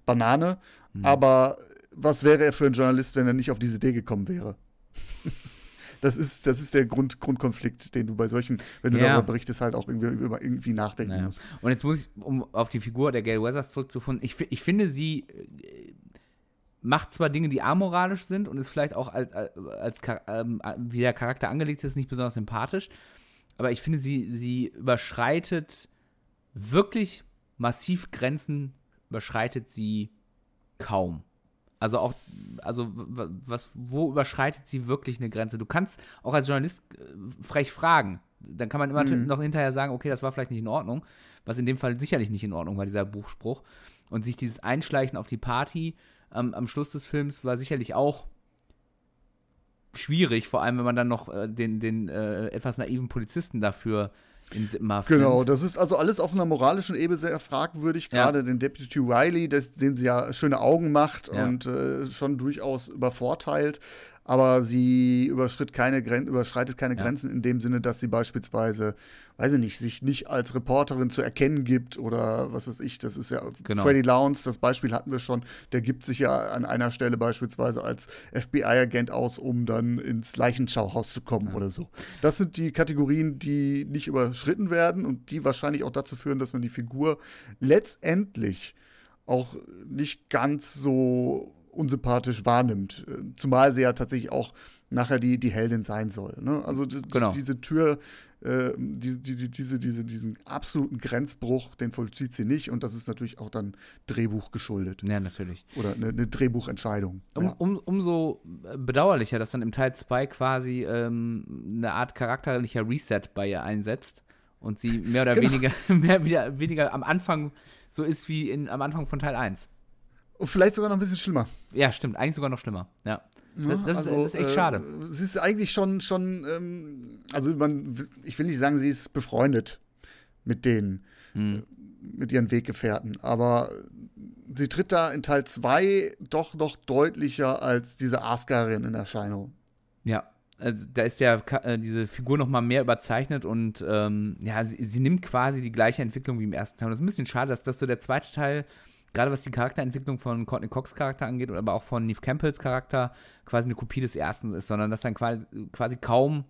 Banane, Mhm. aber was wäre er für ein Journalist, wenn er nicht auf diese Idee gekommen wäre? [laughs] das, ist, das ist der Grund, Grundkonflikt, den du bei solchen, wenn du Ja. darüber berichtest, halt auch irgendwie, über, irgendwie nachdenken Naja. musst. Und jetzt muss ich, um auf die Figur der Gail Weathers zurückzufinden, ich, ich finde, sie äh, macht zwar Dinge, die amoralisch sind und ist vielleicht auch als, als ähm, wie der Charakter angelegt ist, nicht besonders sympathisch, aber ich finde, sie, sie überschreitet wirklich massiv Grenzen, überschreitet sie kaum. Also auch, also was, wo überschreitet sie wirklich eine Grenze? Du kannst auch als Journalist äh, frech fragen, Dann kann man immer Mhm. noch hinterher sagen, okay, das war vielleicht nicht in Ordnung, was in dem Fall sicherlich nicht in Ordnung war, dieser Buchspruch. Und sich dieses Einschleichen auf die Party ähm, am Schluss des Films war sicherlich auch schwierig, vor allem wenn man dann noch äh, den, den äh, etwas naiven Polizisten dafür Sippenhaft Genau, das ist also alles auf einer moralischen Ebene sehr fragwürdig. Ja. Gerade den Deputy Riley, das, den sie ja schöne Augen macht Ja. und äh, schon durchaus übervorteilt. Aber sie überschritt keine Gren überschreitet keine Ja. Grenzen in dem Sinne, dass sie beispielsweise, weiß ich nicht, sich nicht als Reporterin zu erkennen gibt oder was weiß ich. Das ist ja Genau. Freddie Lowndes, das Beispiel hatten wir schon. Der gibt sich ja an einer Stelle beispielsweise als FBI-Agent aus, um dann ins Leichenschauhaus zu kommen oder so. Das sind die Kategorien, die nicht überschritten werden und die wahrscheinlich auch dazu führen, dass man die Figur letztendlich auch nicht ganz so unsympathisch wahrnimmt. Äh, Zumal sie ja tatsächlich auch nachher die, die Heldin sein soll. Ne? Also d- Genau. diese Tür, äh, diese, diese, diese, diese, diesen absoluten Grenzbruch, den vollzieht sie nicht und das ist natürlich auch dann Drehbuch geschuldet. Ja, natürlich. Oder eine, eine Drehbuchentscheidung. Um, ja. um, umso bedauerlicher, dass dann im Teil 2 quasi ähm, eine Art charakterlicher Reset bei ihr einsetzt und sie mehr oder Genau. weniger, [laughs] mehr wieder, weniger am Anfang so ist wie in, am Anfang von Teil 1. Und vielleicht sogar noch ein bisschen schlimmer. Ja, stimmt, eigentlich sogar noch schlimmer. Ja. Das, das, ist, Also, das ist echt äh, schade. Sie ist eigentlich schon, schon ähm, also man, ich will nicht sagen, sie ist befreundet mit denen, Mhm. mit ihren Weggefährten, aber sie tritt da in Teil 2 doch noch deutlicher als diese Askarin in Erscheinung. Ja, also da ist ja äh, diese Figur noch mal mehr überzeichnet und ähm, ja, sie, sie nimmt quasi die gleiche Entwicklung wie im ersten Teil. Und das ist ein bisschen schade, dass das so der zweite Teil, gerade was die Charakterentwicklung von Courtney Cox Charakter angeht, aber auch von Neve Campbells Charakter, quasi eine Kopie des ersten ist, sondern dass dann quasi, quasi kaum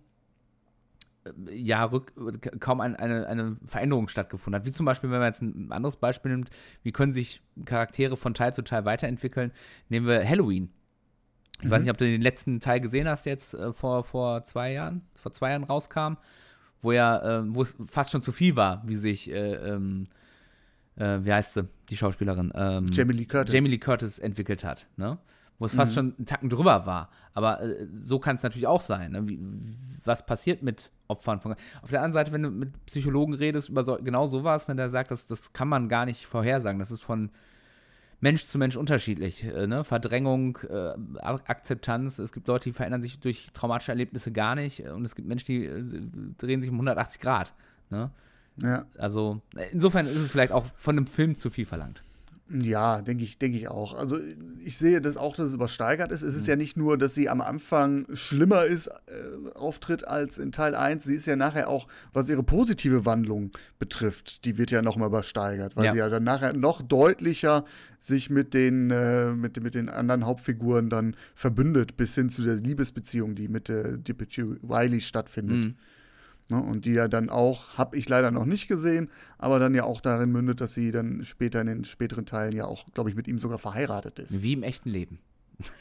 äh, ja, rück, kaum ein, eine, eine Veränderung stattgefunden hat. Wie zum Beispiel, wenn man jetzt ein anderes Beispiel nimmt, wie können sich Charaktere von Teil zu Teil weiterentwickeln? Nehmen wir Halloween. Ich weiß nicht, ob du den letzten Teil gesehen hast, jetzt äh, vor, vor zwei Jahren, vor zwei Jahren rauskam, wo ja, äh, wo es fast schon zu viel war, wie sich, äh, ähm, äh, wie heißt sie, die Schauspielerin? Ähm, Jamie Lee Curtis. Jamie Lee Curtis entwickelt hat, ne? Wo es fast schon einen Tacken drüber war. Aber äh, so kann es natürlich auch sein. Ne? Wie, was passiert mit Opfern von. Auf der anderen Seite, wenn du mit Psychologen redest über so, genau sowas, ne, der sagt, das, das kann man gar nicht vorhersagen. Das ist von Mensch zu Mensch unterschiedlich. Äh, ne? Verdrängung, äh, Ak- Akzeptanz. Es gibt Leute, die verändern sich durch traumatische Erlebnisse gar nicht. Und es gibt Menschen, die äh, drehen sich um 180 Grad. Ne? Ja. Also, äh, insofern ist es vielleicht auch von einem Film zu viel verlangt. Ja, denke ich, denke ich auch. Also ich sehe das auch, dass es übersteigert ist. Es ist ja nicht nur, dass sie am Anfang schlimmer ist, äh, auftritt als in Teil 1. Sie ist ja nachher auch, was ihre positive Wandlung betrifft, die wird ja nochmal übersteigert, weil Ja. sie ja dann nachher noch deutlicher sich mit den, äh, mit, mit den anderen Hauptfiguren dann verbündet, bis hin zu der Liebesbeziehung, die mit der Deputy Riley stattfindet. Mhm. Ne, und die ja dann auch, habe ich leider noch nicht gesehen, aber dann ja auch darin mündet, dass sie dann später in den späteren Teilen ja auch, glaube ich, mit ihm sogar verheiratet ist. Wie im echten Leben.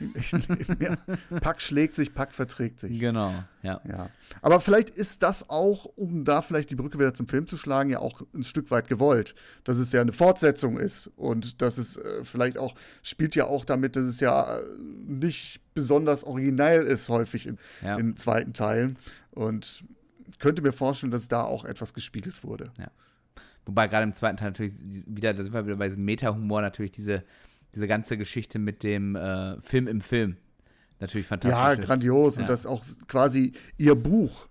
Im echten Leben, ja. [laughs] Pack schlägt sich, Pack verträgt sich. Genau, ja. Ja. Aber vielleicht ist das auch, um da vielleicht die Brücke wieder zum Film zu schlagen, ja auch ein Stück weit gewollt. Dass es ja eine Fortsetzung ist und dass es äh, vielleicht auch, spielt ja auch damit, dass es ja äh, nicht besonders originell ist, häufig in, Ja. in zweiten Teilen. Und könnte mir vorstellen, dass da auch etwas gespiegelt wurde. Wobei gerade im zweiten Teil natürlich wieder, da sind wir wieder bei diesem Meta-Humor, natürlich diese, diese ganze Geschichte mit dem äh, Film im Film. Natürlich fantastisch. Ja, grandios. Ja. Und dass auch quasi ihr Buch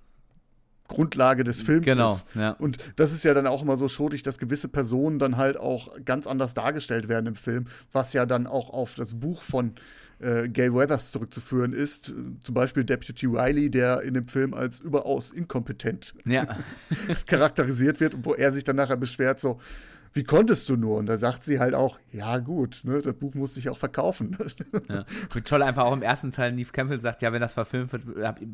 Grundlage des Films Genau, ist. ja. Und das ist ja dann auch immer so schotig, dass gewisse Personen dann halt auch ganz anders dargestellt werden im Film, was ja dann auch auf das Buch von äh, Gail Weathers zurückzuführen ist. Zum Beispiel Deputy Riley, der in dem Film als überaus inkompetent Ja, [laughs] charakterisiert wird und wo er sich dann nachher beschwert, so, wie konntest du nur? Und da sagt sie halt auch, ja gut, ne, das Buch muss sich auch verkaufen. ja. Wie toll einfach auch im ersten Teil Neve Campbell sagt, ja, wenn das verfilmt wird,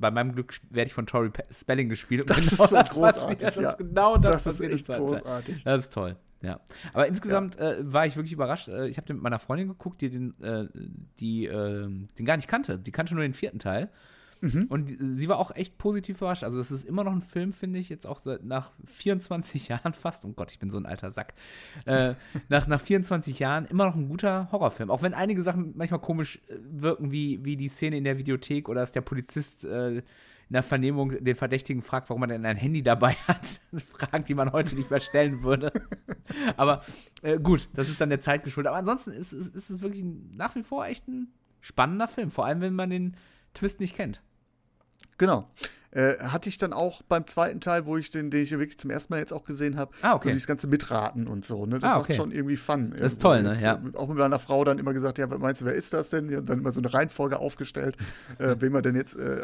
bei meinem Glück werde ich von Tori Pe- Spelling gespielt. Und Das ist so passiert. großartig, Das ja. ist genau das, Das ist passiert echt großartig. Das ist toll, ja. Aber insgesamt äh, war ich wirklich überrascht. Äh, ich habe den mit meiner Freundin geguckt, die den, äh, die, äh, den gar nicht kannte. Die kannte nur den vierten Teil. Mhm. Und sie war auch echt positiv überrascht. Also, das ist immer noch ein Film, finde ich, jetzt auch seit, nach 24 [laughs] Jahren fast. Oh Gott, ich bin so ein alter Sack. Äh, [laughs] nach, nach 24 Jahren immer noch ein guter Horrorfilm. Auch wenn einige Sachen manchmal komisch äh, wirken, wie, wie die Szene in der Videothek oder dass der Polizist äh, in der Vernehmung den Verdächtigen fragt, warum er denn ein Handy dabei hat. [laughs] Fragen, die man heute nicht mehr stellen würde. [laughs] Aber äh, gut, das ist dann der Zeit geschuldet. Aber ansonsten ist, ist, ist es wirklich nach wie vor echt ein spannender Film. Vor allem, wenn man den Twist nicht kennt. Genau. Äh, hatte ich dann auch beim zweiten Teil, wo ich den, den ich wirklich zum ersten Mal jetzt auch gesehen habe, ah, okay. so dieses ganze Mitraten und so. Ne? Das ah, okay. macht schon irgendwie Fun. Das ist toll, ne? Ja. Auch mit meiner Frau dann immer gesagt, ja, meinst du, wer ist das denn? Und dann immer so eine Reihenfolge aufgestellt, [laughs] äh, wen man denn jetzt äh,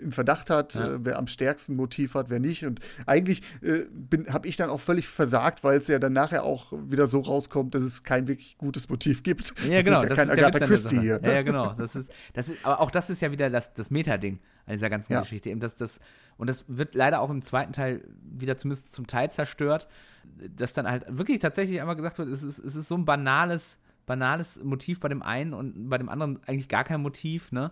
in Verdacht hat, ja. äh, wer am stärksten Motiv hat, wer nicht. Und eigentlich äh, habe ich dann auch völlig versagt, weil es ja dann nachher auch wieder so rauskommt, dass es kein wirklich gutes Motiv gibt. Ja, genau. Das ist ja ja kein Agatha Christie hier. Ne? Ja, ja, genau. Das ist, das ist, aber auch das ist ja wieder das, das Meta-Ding an dieser ganzen ja. Geschichte. Eben, dass das, und das wird leider auch im zweiten Teil wieder zumindest zum Teil zerstört, dass dann halt wirklich tatsächlich einmal gesagt wird, es ist, es ist so ein banales, banales Motiv bei dem einen und bei dem anderen eigentlich gar kein Motiv, ne?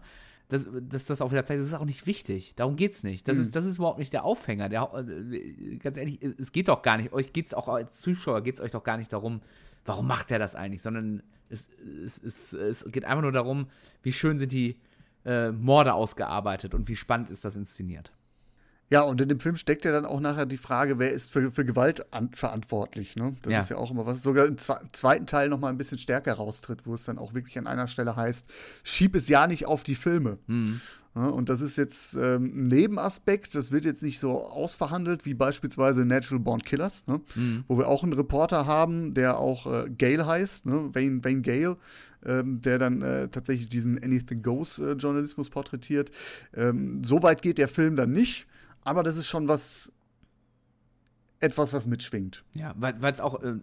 Dass, dass das auch wieder zeigt, das ist auch nicht wichtig. Darum geht es nicht. Das, mhm. ist, das ist überhaupt nicht der Aufhänger. Der, äh, ganz ehrlich, es geht doch gar nicht, euch geht es auch als Zuschauer, geht es euch doch gar nicht darum, warum macht er das eigentlich, sondern es, es, es, es geht einfach nur darum, wie schön sind die, äh, Morde ausgearbeitet und wie spannend ist das inszeniert. Ja, und in dem Film steckt ja dann auch nachher die Frage, wer ist für, für Gewalt an, verantwortlich. Ne? Das ja. ist ja auch immer was, sogar im zweiten Teil noch mal ein bisschen stärker raustritt, wo es dann auch wirklich an einer Stelle heißt, schieb es ja nicht auf die Filme. Mhm. Ja, und das ist jetzt ähm, ein Nebenaspekt, das wird jetzt nicht so ausverhandelt wie beispielsweise Natural Born Killers, ne? mhm. wo wir auch einen Reporter haben, der auch äh, Gale heißt, ne? Wayne, Wayne Gale, ähm, der dann äh, tatsächlich diesen Anything Goes äh, Journalismus porträtiert. Ähm, so weit geht der Film dann nicht, aber das ist schon was etwas, was mitschwingt. Ja, weil es auch. Äh,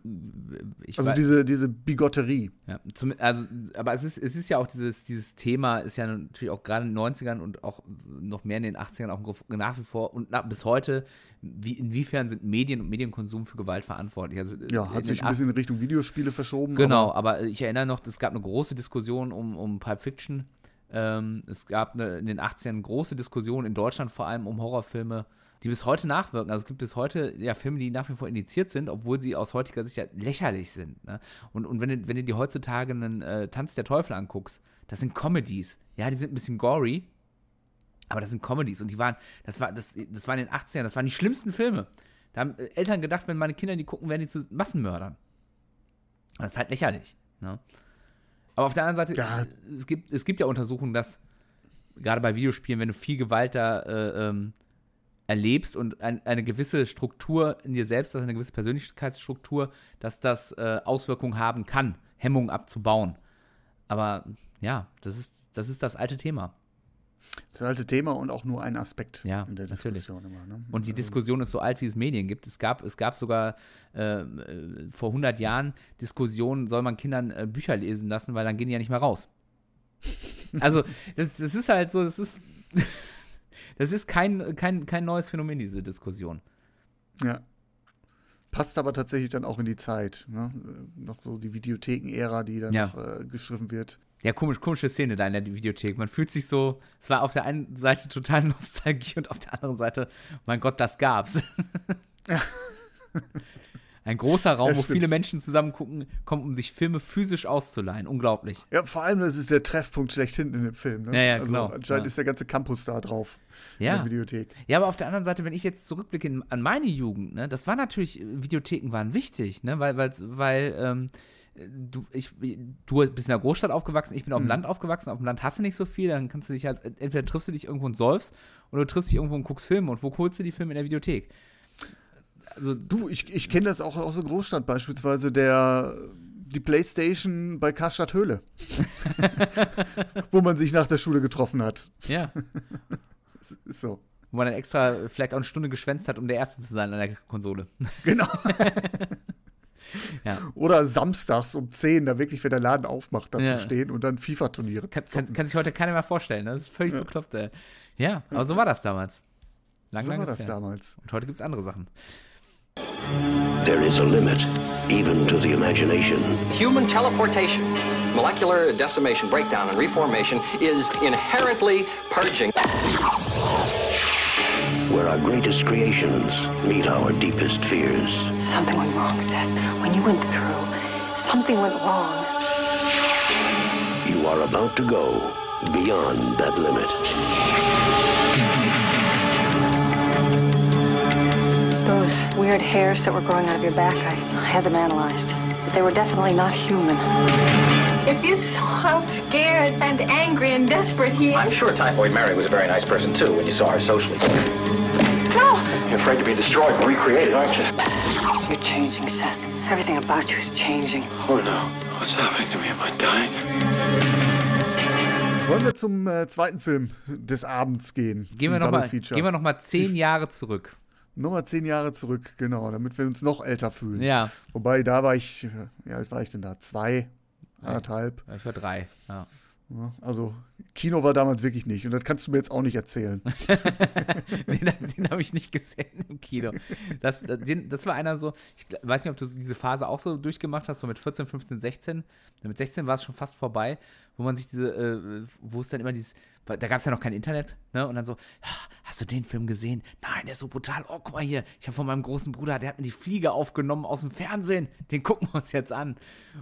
also weiß, diese, diese Bigotterie. Ja, zum, also, aber es ist, es ist ja auch dieses, dieses Thema, ist ja natürlich auch gerade in den 90ern und auch noch mehr in den 80ern auch nach wie vor und nach, bis heute, wie, inwiefern sind Medien und Medienkonsum für Gewalt verantwortlich? Also, ja, hat sich ein bisschen in Richtung Videospiele verschoben. Genau, aber, aber ich erinnere noch, es gab eine große Diskussion um, um Pulp Fiction. Ähm, es gab eine, in den 80ern große Diskussion in Deutschland vor allem um Horrorfilme die bis heute nachwirken. Also es gibt bis heute ja Filme, die nach wie vor indiziert sind, obwohl sie aus heutiger Sicht ja lächerlich sind. Ne? Und, und wenn, du, wenn du dir heutzutage einen äh, Tanz der Teufel anguckst, das sind Comedies. Ja, die sind ein bisschen gory, aber das sind Comedies. Und die waren, das war, das, das war in den 80ern, das waren die schlimmsten Filme. Da haben äh, Eltern gedacht, wenn meine Kinder die gucken, werden die zu Massenmördern. Das ist halt lächerlich. Ne? Aber auf der anderen Seite, ja. es, gibt, es gibt ja Untersuchungen, dass gerade bei Videospielen, wenn du viel Gewalt da äh, ähm, erlebst und ein, eine gewisse Struktur in dir selbst, also eine gewisse Persönlichkeitsstruktur, dass das äh, Auswirkungen haben kann, Hemmungen abzubauen. Aber ja, das ist, das ist das alte Thema. Das alte Thema und auch nur ein Aspekt ja, in der. Diskussion immer. Ne? Und die also Diskussion ist so alt, wie es Medien gibt. Es gab, es gab sogar äh, vor 100 Jahren Diskussionen, soll man Kindern äh, Bücher lesen lassen, weil dann gehen die ja nicht mehr raus. also, das, das ist halt so, das ist [laughs] das ist kein, kein, kein neues Phänomen, diese Diskussion. Ja. Passt aber tatsächlich dann auch in die Zeit. Ne? Noch so die Videotheken-Ära, die dann ja. noch äh, geschriffen wird. Ja, komisch, komische Szene da in der Videothek. Man fühlt sich so, es war auf der einen Seite total [laughs] Nostalgie und auf der anderen Seite, mein Gott, das gab's. Ja. [laughs] [laughs] Ein großer Raum, wo viele Menschen zusammen gucken, kommen, um sich Filme physisch auszuleihen. Unglaublich. Ja, vor allem, das ist der Treffpunkt schlechthin in dem Film. Ne? Ja, ja, also, genau. Anscheinend ja. ist der ganze Campus da drauf. Ja. In der Videothek. Ja, aber auf der anderen Seite, wenn ich jetzt zurückblicke an meine Jugend, ne, das war natürlich, Videotheken waren wichtig, ne, weil, weil, weil ähm, du, ich, du bist in der Großstadt aufgewachsen, ich bin auf dem mhm. Land aufgewachsen. Auf dem Land hast du nicht so viel, dann kannst du dich halt, entweder triffst du dich irgendwo und säufst oder du triffst dich irgendwo und guckst Filme. Und wo holst du die Filme in der Videothek? Also du, ich, ich kenne das auch aus der Großstadt, beispielsweise der die Playstation bei Karstadt Höhle. [laughs] Wo man sich nach der Schule getroffen hat. Ja. [laughs] ist so. Wo man dann extra vielleicht auch eine Stunde geschwänzt hat, um der Erste zu sein an der Konsole. [laughs] Genau. ja. Oder samstags um 10, da wirklich, wenn der Laden aufmacht, da ja. zu stehen und dann FIFA-Turniere kann, zu kann, kann, sich heute keiner mehr vorstellen. Das ist völlig ja. bekloppt. Ey. Ja, aber so war das damals. Lang, so war das damals. Und heute gibt es andere Sachen. There is a limit, even to the imagination. Human teleportation, molecular decimation, breakdown, and reformation is inherently purging. Where our greatest creations meet our deepest fears. Something went wrong, Seth. When you went through, something went wrong. You are about to go beyond that limit. Those weird hairs that were growing out of your back, I, I had them analyzed. But they were definitely not human. If you saw how scared and angry and desperate he I'm sure Typhoid Mary was a very nice person too when you saw her socially. No! You're afraid to be destroyed and recreated, aren't you? You're changing, Seth. Everything about you is changing. Oh no. What's happening to me? Am I dying? Wollen wir zum äh, zweiten Film des Abends gehen? Gehen zum wir nochmal Double-Feature. noch mal zehn Jahre zurück. Nochmal zehn Jahre zurück, genau, damit wir uns noch älter fühlen. Ja. Wobei, da war ich, wie alt war ich denn da? Zwei, anderthalb. Ich war drei. Ja. Also, Kino war damals wirklich nicht. Und das kannst du mir jetzt auch nicht erzählen. [laughs] den, den habe ich nicht gesehen im Kino. Das, den, das war einer so, ich weiß nicht, ob du diese Phase auch so durchgemacht hast, so mit 14, 15, 16. Mit 16 war es schon fast vorbei, wo man sich diese, äh, wo es dann immer dieses, da gab es ja noch kein Internet, ne? Und dann so, hast du den Film gesehen? Nein, der ist so brutal. Oh, guck mal hier, ich habe von meinem großen Bruder, der hat mir die Fliege aufgenommen aus dem Fernsehen. Den gucken wir uns jetzt an.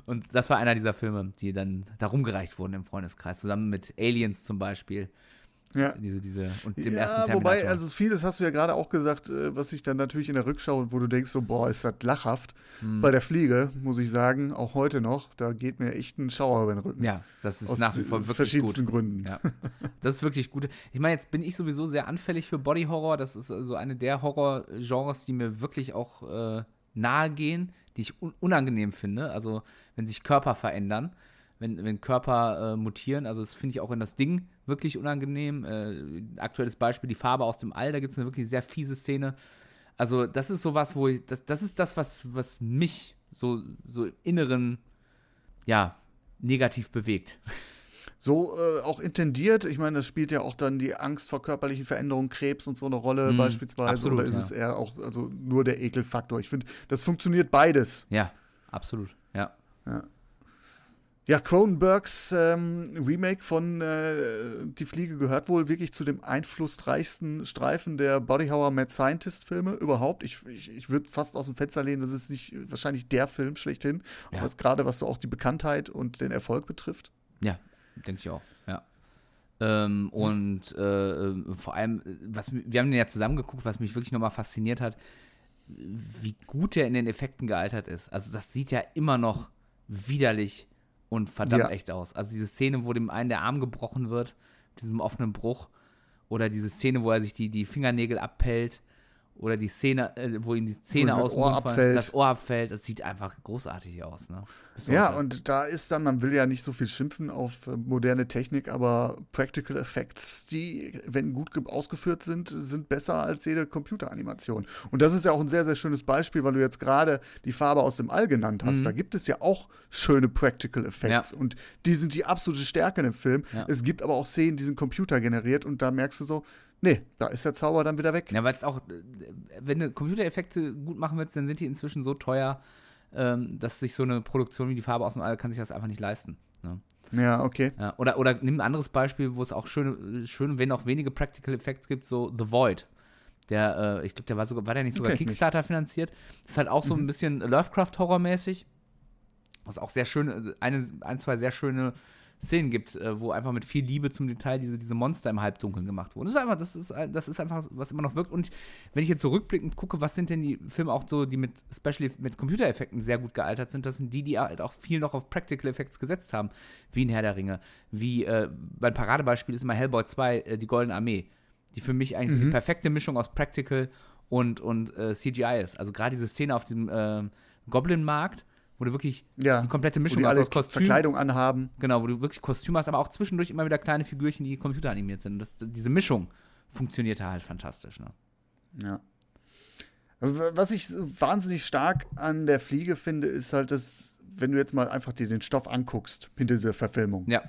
Und das war einer dieser Filme, die dann da rumgereicht wurden im Freundeskreis, zusammen mit Aliens zum Beispiel. Ja. Diese, diese, und dem ja, ersten wobei, Terminator. also vieles hast du ja gerade auch gesagt, äh, was sich dann natürlich in der Rückschau, wo du denkst, so, boah, ist das lachhaft. Hm. Bei der Fliege, muss ich sagen, auch heute noch, da geht mir echt ein Schauer über den Rücken. Ja, das ist Aus nach wie vor wirklich verschiedensten gut. Gründen. Ja, das ist wirklich gut. Ich meine, jetzt bin ich sowieso sehr anfällig für Body Horror. Das ist so eine der Horror-Genres, die mir wirklich auch äh, nahe gehen, die ich un unangenehm finde. Also, wenn sich Körper verändern, wenn, wenn Körper äh, mutieren. Also, das finde ich auch in das Ding wirklich unangenehm. Äh, aktuelles Beispiel, die Farbe aus dem All, da gibt es eine wirklich sehr fiese Szene. Also, das ist sowas, wo ich, das, das ist das, was, was mich so, so im Inneren, ja, negativ bewegt. So äh, auch intendiert, ich meine, das spielt ja auch dann die Angst vor körperlichen Veränderungen, Krebs und so eine Rolle Mm, beispielsweise. absolut, oder ist ja. es eher auch also nur der Ekelfaktor? Ich finde, das funktioniert beides. Ja, absolut. Ja. Ja, Cronenbergs ähm, Remake von äh, Die Fliege gehört wohl wirklich zu dem einflussreichsten Streifen der Body Horror Mad Scientist Filme überhaupt. Ich, ich, ich würde fast aus dem Fenster lehnen, das ist nicht wahrscheinlich der Film schlechthin, Ja. gerade was so auch die Bekanntheit und den Erfolg betrifft. Ja, denke ich auch, ja. Ähm, und äh, äh, vor allem, was, wir haben den ja zusammen geguckt, was mich wirklich nochmal fasziniert hat, wie gut der in den Effekten gealtert ist. Also das sieht ja immer noch widerlich und verdammt Ja. echt aus. Also diese Szene, wo dem einen der Arm gebrochen wird, mit diesem offenen Bruch, oder diese Szene, wo er sich die, die Fingernägel abpellt, oder die Szene, äh, wo ihm die Zähne aus dem Ohr abfällt. das Ohr abfällt, das sieht einfach großartig aus. Ne? Ja, und da ist dann, man will ja nicht so viel schimpfen auf äh, moderne Technik, aber Practical Effects, die, wenn gut ge- ausgeführt sind, sind besser als jede Computeranimation. Und das ist ja auch ein sehr, sehr schönes Beispiel, weil du jetzt gerade die Farbe aus dem All genannt hast. Da gibt es ja auch schöne Practical Effects. Ja. Und die sind die absolute Stärke in dem Film. Ja. Es gibt aber auch Szenen, die sind computergeneriert und da merkst du so, nee, da ist der Zauber dann wieder weg. Ja, weil es auch, äh, wenn du Computereffekte gut machen willst, dann sind die inzwischen so teuer, ähm, dass sich so eine Produktion wie die Farbe aus dem All kann sich das einfach nicht leisten. Ne? Ja, okay. Ja, oder, oder nimm ein anderes Beispiel, wo es auch schöne, schöne, wenn auch wenige Practical Effects gibt, so The Void. Der, äh, ich glaube, der war sogar, war der nicht sogar Kenn ich nicht. Kickstarter finanziert? Das ist halt auch so ein bisschen Lovecraft-Horror-mäßig. Was auch sehr schöne, eine, ein, zwei sehr schöne Szenen gibt, äh, wo einfach mit viel Liebe zum Detail diese, diese Monster im Halbdunkeln gemacht wurden. Das ist einfach, das ist, ein- das ist einfach, was immer noch wirkt. Und wenn ich jetzt so rückblickend gucke, was sind denn die Filme auch so, die mit Special mit Computereffekten sehr gut gealtert sind, das sind die, die halt auch viel noch auf Practical Effects gesetzt haben, wie in Herr der Ringe, wie äh, mein Paradebeispiel ist immer Hellboy 2, äh, die Goldene Armee, die für mich eigentlich so die perfekte Mischung aus Practical und, und äh, CGI ist. Also gerade diese Szene auf dem äh, Goblin-Markt, wo du wirklich Ja. die komplette Mischung hast aus Kostüm, Verkleidung anhaben. Genau, wo du wirklich Kostüm hast, aber auch zwischendurch immer wieder kleine Figürchen, die computeranimiert sind. Das, diese Mischung funktioniert halt fantastisch. Ne? Ja. Was ich wahnsinnig stark an der Fliege finde, ist halt, dass, wenn du jetzt mal einfach dir den Stoff anguckst, hinter dieser Verfilmung. Ja,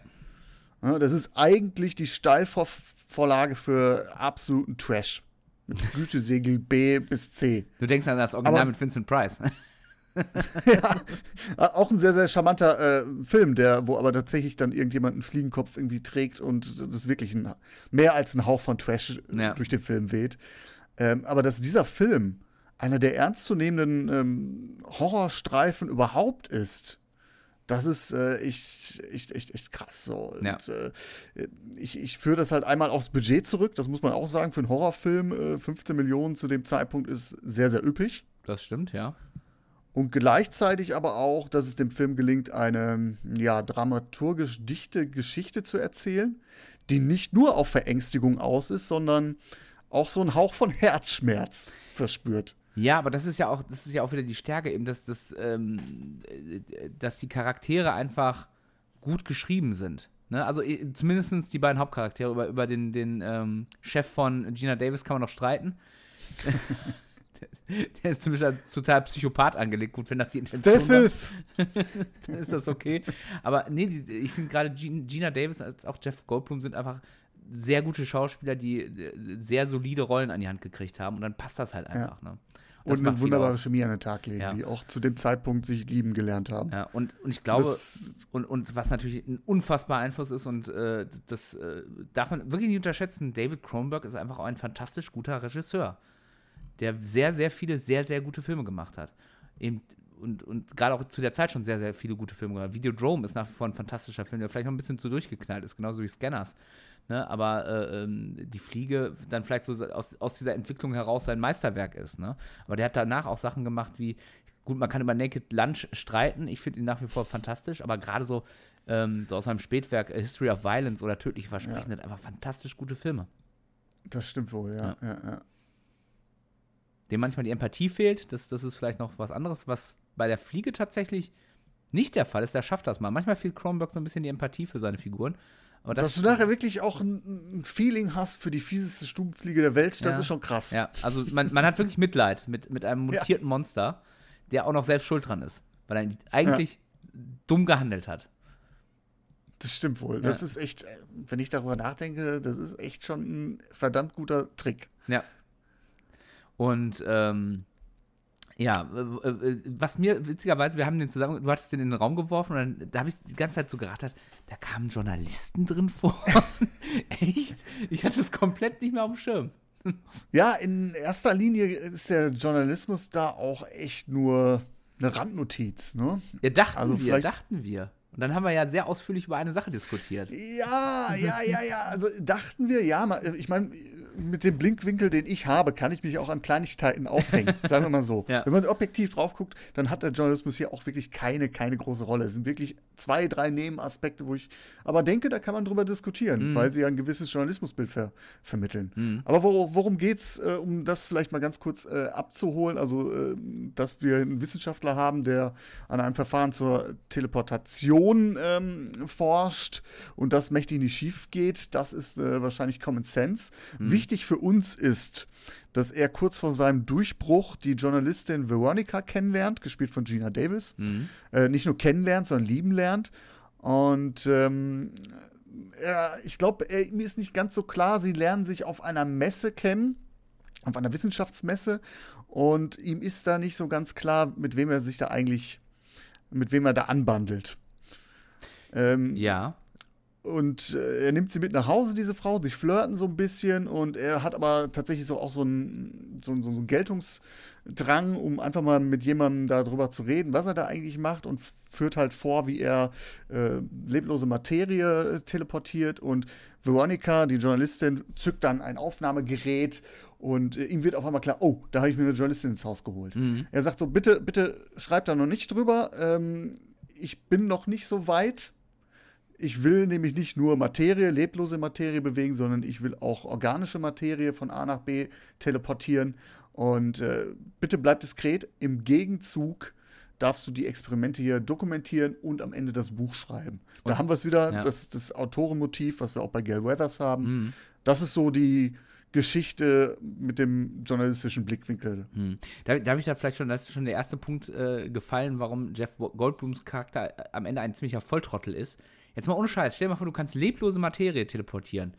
Ja, das ist eigentlich die Steilvorlage für absoluten Trash. Mit Gütesiegel B bis C. du denkst an das Original Aber- mit Vincent Price. [laughs] ja, auch ein sehr, sehr charmanter äh, Film, der, wo aber tatsächlich dann irgendjemand einen Fliegenkopf irgendwie trägt und das wirklich ein, mehr als ein Hauch von Trash Ja. durch den Film weht. Ähm, aber dass dieser Film einer der ernstzunehmenden ähm, Horrorstreifen überhaupt ist, das ist äh, echt, echt, echt, echt krass. So. Und, Ja. äh, ich, ich führe das halt einmal aufs Budget zurück, das muss man auch sagen. Für einen Horrorfilm äh, 15 Millionen zu dem Zeitpunkt ist sehr, sehr üppig. Das stimmt, ja. Und gleichzeitig aber auch, dass es dem Film gelingt, eine ja, dramaturgisch dichte Geschichte zu erzählen, die nicht nur auf Verängstigung aus ist, sondern auch so einen Hauch von Herzschmerz verspürt. Ja, aber das ist ja auch, das ist ja auch wieder die Stärke eben, dass, dass, ähm, äh, dass die Charaktere einfach gut geschrieben sind. Ne? Also äh, zumindest die beiden Hauptcharaktere, über, über den, den ähm, Chef von Gina Davis kann man noch streiten. [laughs] Der ist zumindest total Psychopath angelegt. Gut, wenn das die Intention ist [laughs] dann ist das okay. Aber nee, die, ich finde gerade Gina Davis als auch Jeff Goldblum sind einfach sehr gute Schauspieler, die äh, sehr solide Rollen an die Hand gekriegt haben. Und dann passt das halt einfach. Ne? Das und eine wunderbare. Chemie an den Tag legen, Ja. die auch zu dem Zeitpunkt sich lieben gelernt haben. Ja, und, und ich glaube, Das- und, und was natürlich ein unfassbarer Einfluss ist, und äh, das äh, darf man wirklich nicht unterschätzen, David Cronenberg ist einfach auch ein fantastisch guter Regisseur, der sehr, sehr viele, sehr, sehr gute Filme gemacht hat. Eben, und, und gerade auch zu der Zeit schon sehr, sehr viele gute Filme gemacht. hat. Videodrome ist nach wie vor ein fantastischer Film, der vielleicht noch ein bisschen zu durchgeknallt ist, genauso wie Scanners. Ne, aber äh, ähm, die Fliege dann vielleicht so aus, aus dieser Entwicklung heraus sein Meisterwerk ist. Ne? Aber der hat danach auch Sachen gemacht wie, gut, man kann über Naked Lunch streiten, ich finde ihn nach wie vor fantastisch, aber gerade so, ähm, so aus seinem Spätwerk History of Violence oder Tödliche Versprechen sind einfach fantastisch gute Filme. Das stimmt wohl, ja. ja. ja, Dem manchmal die Empathie fehlt, das, das ist vielleicht noch was anderes, was bei der Fliege tatsächlich nicht der Fall ist, der schafft das mal. Manchmal fehlt Cronenberg so ein bisschen die Empathie für seine Figuren. Aber das, Dass du nachher wirklich auch ein, ein Feeling hast für die fieseste Stubenfliege der Welt, das Ja. ist schon krass. Ja, also man, man hat wirklich Mitleid mit, mit einem [laughs] Ja. mutierten Monster, der auch noch selbst schuld dran ist, weil er eigentlich dumm gehandelt hat. Das stimmt wohl. Das ist echt, äh, wenn ich darüber nachdenke, das ist echt schon ein verdammt guter Trick. Ja. Und ähm, ja, was mir witzigerweise, wir haben den zusammen, du hattest den in den Raum geworfen und dann, da habe ich die ganze Zeit so gerattert, da kamen Journalisten drin vor. [laughs] Echt? Ich hatte es komplett nicht mehr auf dem Schirm. Ja, in erster Linie ist der Journalismus da auch echt nur eine Randnotiz, ne? Ja, dachten Also wir, dachten wir. Und dann haben wir ja sehr ausführlich über eine Sache diskutiert. Ja, ja, ja, ja. Also dachten wir, ja, ich meine, mit dem Blinkwinkel, den ich habe, kann ich mich auch an Kleinigkeiten aufhängen. [laughs] sagen wir mal so. Ja. Wenn man objektiv drauf guckt, dann hat der Journalismus hier auch wirklich keine, keine große Rolle. Es sind wirklich zwei, drei Nebenaspekte, wo ich aber denke, da kann man drüber diskutieren, weil sie ja ein gewisses Journalismusbild ver vermitteln. Aber wor worum geht's, äh, um das vielleicht mal ganz kurz äh, abzuholen? Also, äh, dass wir einen Wissenschaftler haben, der an einem Verfahren zur Teleportation ähm, forscht und das mächtig nicht schief geht, das ist äh, wahrscheinlich Common Sense. Wichtig für uns ist, dass er kurz vor seinem Durchbruch die Journalistin Veronica kennenlernt, gespielt von Gina Davis. Äh, nicht nur kennenlernt, sondern lieben lernt. Und ähm, er, ich glaube, mir ist nicht ganz so klar, sie lernen sich auf einer Messe kennen, auf einer Wissenschaftsmesse. Und ihm ist da nicht so ganz klar, mit wem er sich da eigentlich, mit wem er da anbandelt. Ähm, Ja. Und äh, er nimmt sie mit nach Hause, diese Frau. Sie flirten so ein bisschen und er hat aber tatsächlich so auch so einen, so, so, so einen Geltungsdrang, um einfach mal mit jemandem darüber zu reden, was er da eigentlich macht und führt halt vor, wie er äh, leblose Materie äh, teleportiert. Und Veronica, die Journalistin, zückt dann ein Aufnahmegerät und äh, ihm wird auf einmal klar, oh, da habe ich mir eine Journalistin ins Haus geholt. Er sagt so, bitte, bitte schreibt da noch nicht drüber. Ähm, ich bin noch nicht so weit. Ich will nämlich nicht nur Materie, leblose Materie bewegen, sondern ich will auch organische Materie von A nach B teleportieren. Und äh, bitte bleib diskret. Im Gegenzug darfst du die Experimente hier dokumentieren und am Ende das Buch schreiben. da haben wir es wieder, ja. das, das Autorenmotiv, was wir auch bei Gail Weathers haben. Das ist so die Geschichte mit dem journalistischen Blickwinkel. Hm. Da, da habe ich da vielleicht schon, das ist schon der erste Punkt äh, gefallen, warum Jeff Goldblums Charakter am Ende ein ziemlicher Volltrottel ist. Jetzt mal ohne Scheiß, stell dir mal vor, du kannst leblose Materie teleportieren.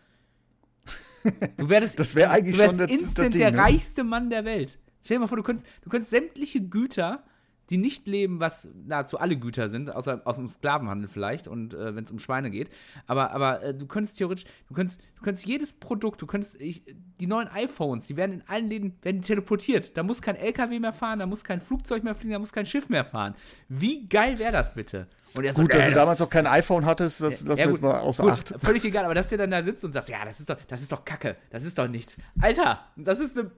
Du wärst, [laughs] Das wär eigentlich du wärst schon das- das instant Ding, der ne? reichste Mann der Welt. Stell dir mal vor, du könntest, du könntest sämtliche Güter, die nicht leben, was nahezu alle Güter sind, außer aus dem Sklavenhandel vielleicht und äh, wenn es um Schweine geht. Aber, aber äh, du könntest theoretisch, du könntest, du könntest jedes Produkt, du könntest, ich, die neuen iPhones, die werden in allen Läden werden teleportiert. Da muss kein LKW mehr fahren, da muss kein Flugzeug mehr fliegen, da muss kein Schiff mehr fahren. Wie geil wäre das bitte? Und er so, gut, dass du damals noch kein iPhone hattest, das lassen ja, wir jetzt mal außer gut, Acht. Völlig egal, aber dass der dann da sitzt und sagt, ja, das ist doch, das ist doch Kacke, das ist doch nichts. Alter, das ist eine.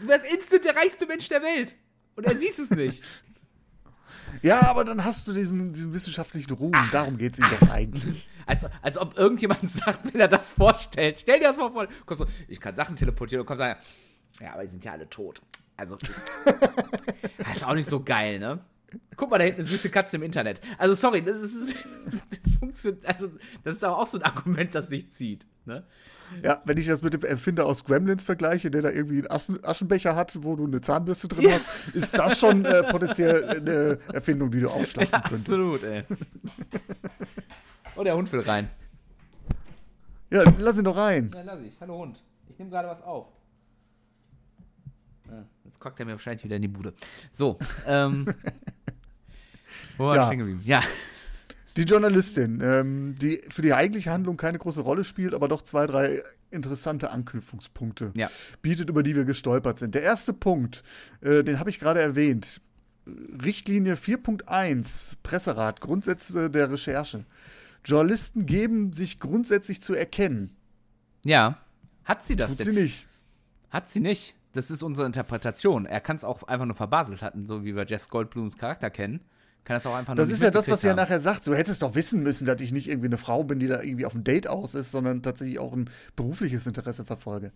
Du wärst instant der reichste Mensch der Welt. Und er sieht es nicht. [laughs] Ja, aber dann hast du diesen, diesen wissenschaftlichen Ruhm. Ach, Darum geht es ihm doch eigentlich. Als, als ob irgendjemand [laughs] sagt, wenn er das vorstellt. Stell dir das mal vor. Kommst so, ich kann Sachen teleportieren und kommt dann, ja, aber die sind ja alle tot. Also, [laughs] das ist auch nicht so geil, ne? Guck mal, da hinten eine süße Katze im Internet. Also, sorry, das ist, [laughs] das funktioniert, also, das ist aber auch so ein Argument, das nicht zieht, ne? Ja, wenn ich das mit dem Erfinder aus Gremlins vergleiche, der da irgendwie einen Aschen Aschenbecher hat, wo du eine Zahnbürste drin ja. hast, ist das schon äh, potenziell eine Erfindung, die du aufschlagen ja, könntest. Absolut, ey. oh, der Hund will rein. Ja, lass ihn doch rein. Ja, lass ich. Hallo Hund. Ich nehme gerade was auf. Jetzt kockt er mir wahrscheinlich wieder in die Bude. So, ähm. [laughs] wo war ja. ich geblieben? Ja. Die Journalistin, ähm, die für die eigentliche Handlung keine große Rolle spielt, aber doch zwei, drei interessante Anknüpfungspunkte ja. bietet, über die wir gestolpert sind. Der erste Punkt, äh, den habe ich gerade erwähnt. Richtlinie 4.1, Presserat, Grundsätze der Recherche. Journalisten geben sich grundsätzlich zu erkennen. Ja. Hat sie das Tut denn? sie nicht. Hat sie nicht. Das ist unsere Interpretation. Er kann es auch einfach nur verbaselt hatten, so wie wir Jeff Goldblums Charakter kennen kann das auch einfach Das ist ja das, was sie ja nachher sagt. Du hättest doch wissen müssen, dass ich nicht irgendwie eine Frau bin, die da irgendwie auf ein Date aus ist, sondern tatsächlich auch ein berufliches Interesse verfolge.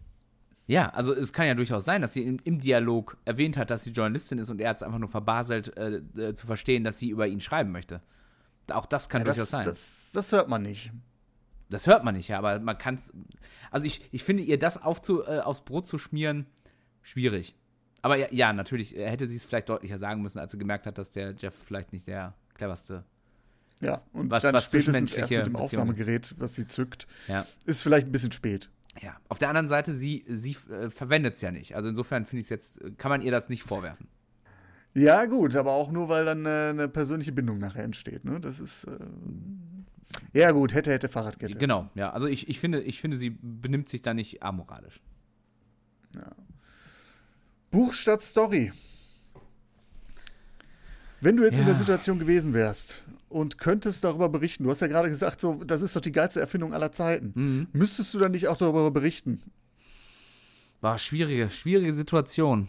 Ja, also es kann ja durchaus sein, dass sie im, im Dialog erwähnt hat, dass sie Journalistin ist und er hat es einfach nur verbaselt, äh, äh, zu verstehen, dass sie über ihn schreiben möchte. Auch das kann ja, durchaus das, sein. Das, das, hört man nicht. Das hört man nicht, ja, aber man kann es. Also ich, ich finde, ihr das aufzu, äh, aufs Brot zu schmieren, schwierig. Aber ja, ja natürlich hätte sie es vielleicht deutlicher sagen müssen, als sie gemerkt hat, dass der Jeff vielleicht nicht der cleverste ja, und was, dann was spätestens erst mit dem Aufnahmegerät, was sie zückt, ja. ist vielleicht ein bisschen spät. Ja, auf der anderen Seite, sie, sie äh, verwendet es ja nicht. Also insofern finde ich es jetzt, kann man ihr das nicht vorwerfen. Ja, gut, aber auch nur, weil dann äh, eine persönliche Bindung nachher entsteht. Ne? Das ist. Äh, ja, gut, hätte, hätte Fahrradkette. Genau, ja. Also ich, ich, finde, ich finde, sie benimmt sich da nicht amoralisch. Ja. Buch statt Story. Wenn du jetzt ja. in der Situation gewesen wärst und könntest darüber berichten, du hast ja gerade gesagt, so, das ist doch die geilste Erfindung aller Zeiten. Mhm. Müsstest du dann nicht auch darüber berichten? War schwierige, schwierige Situation.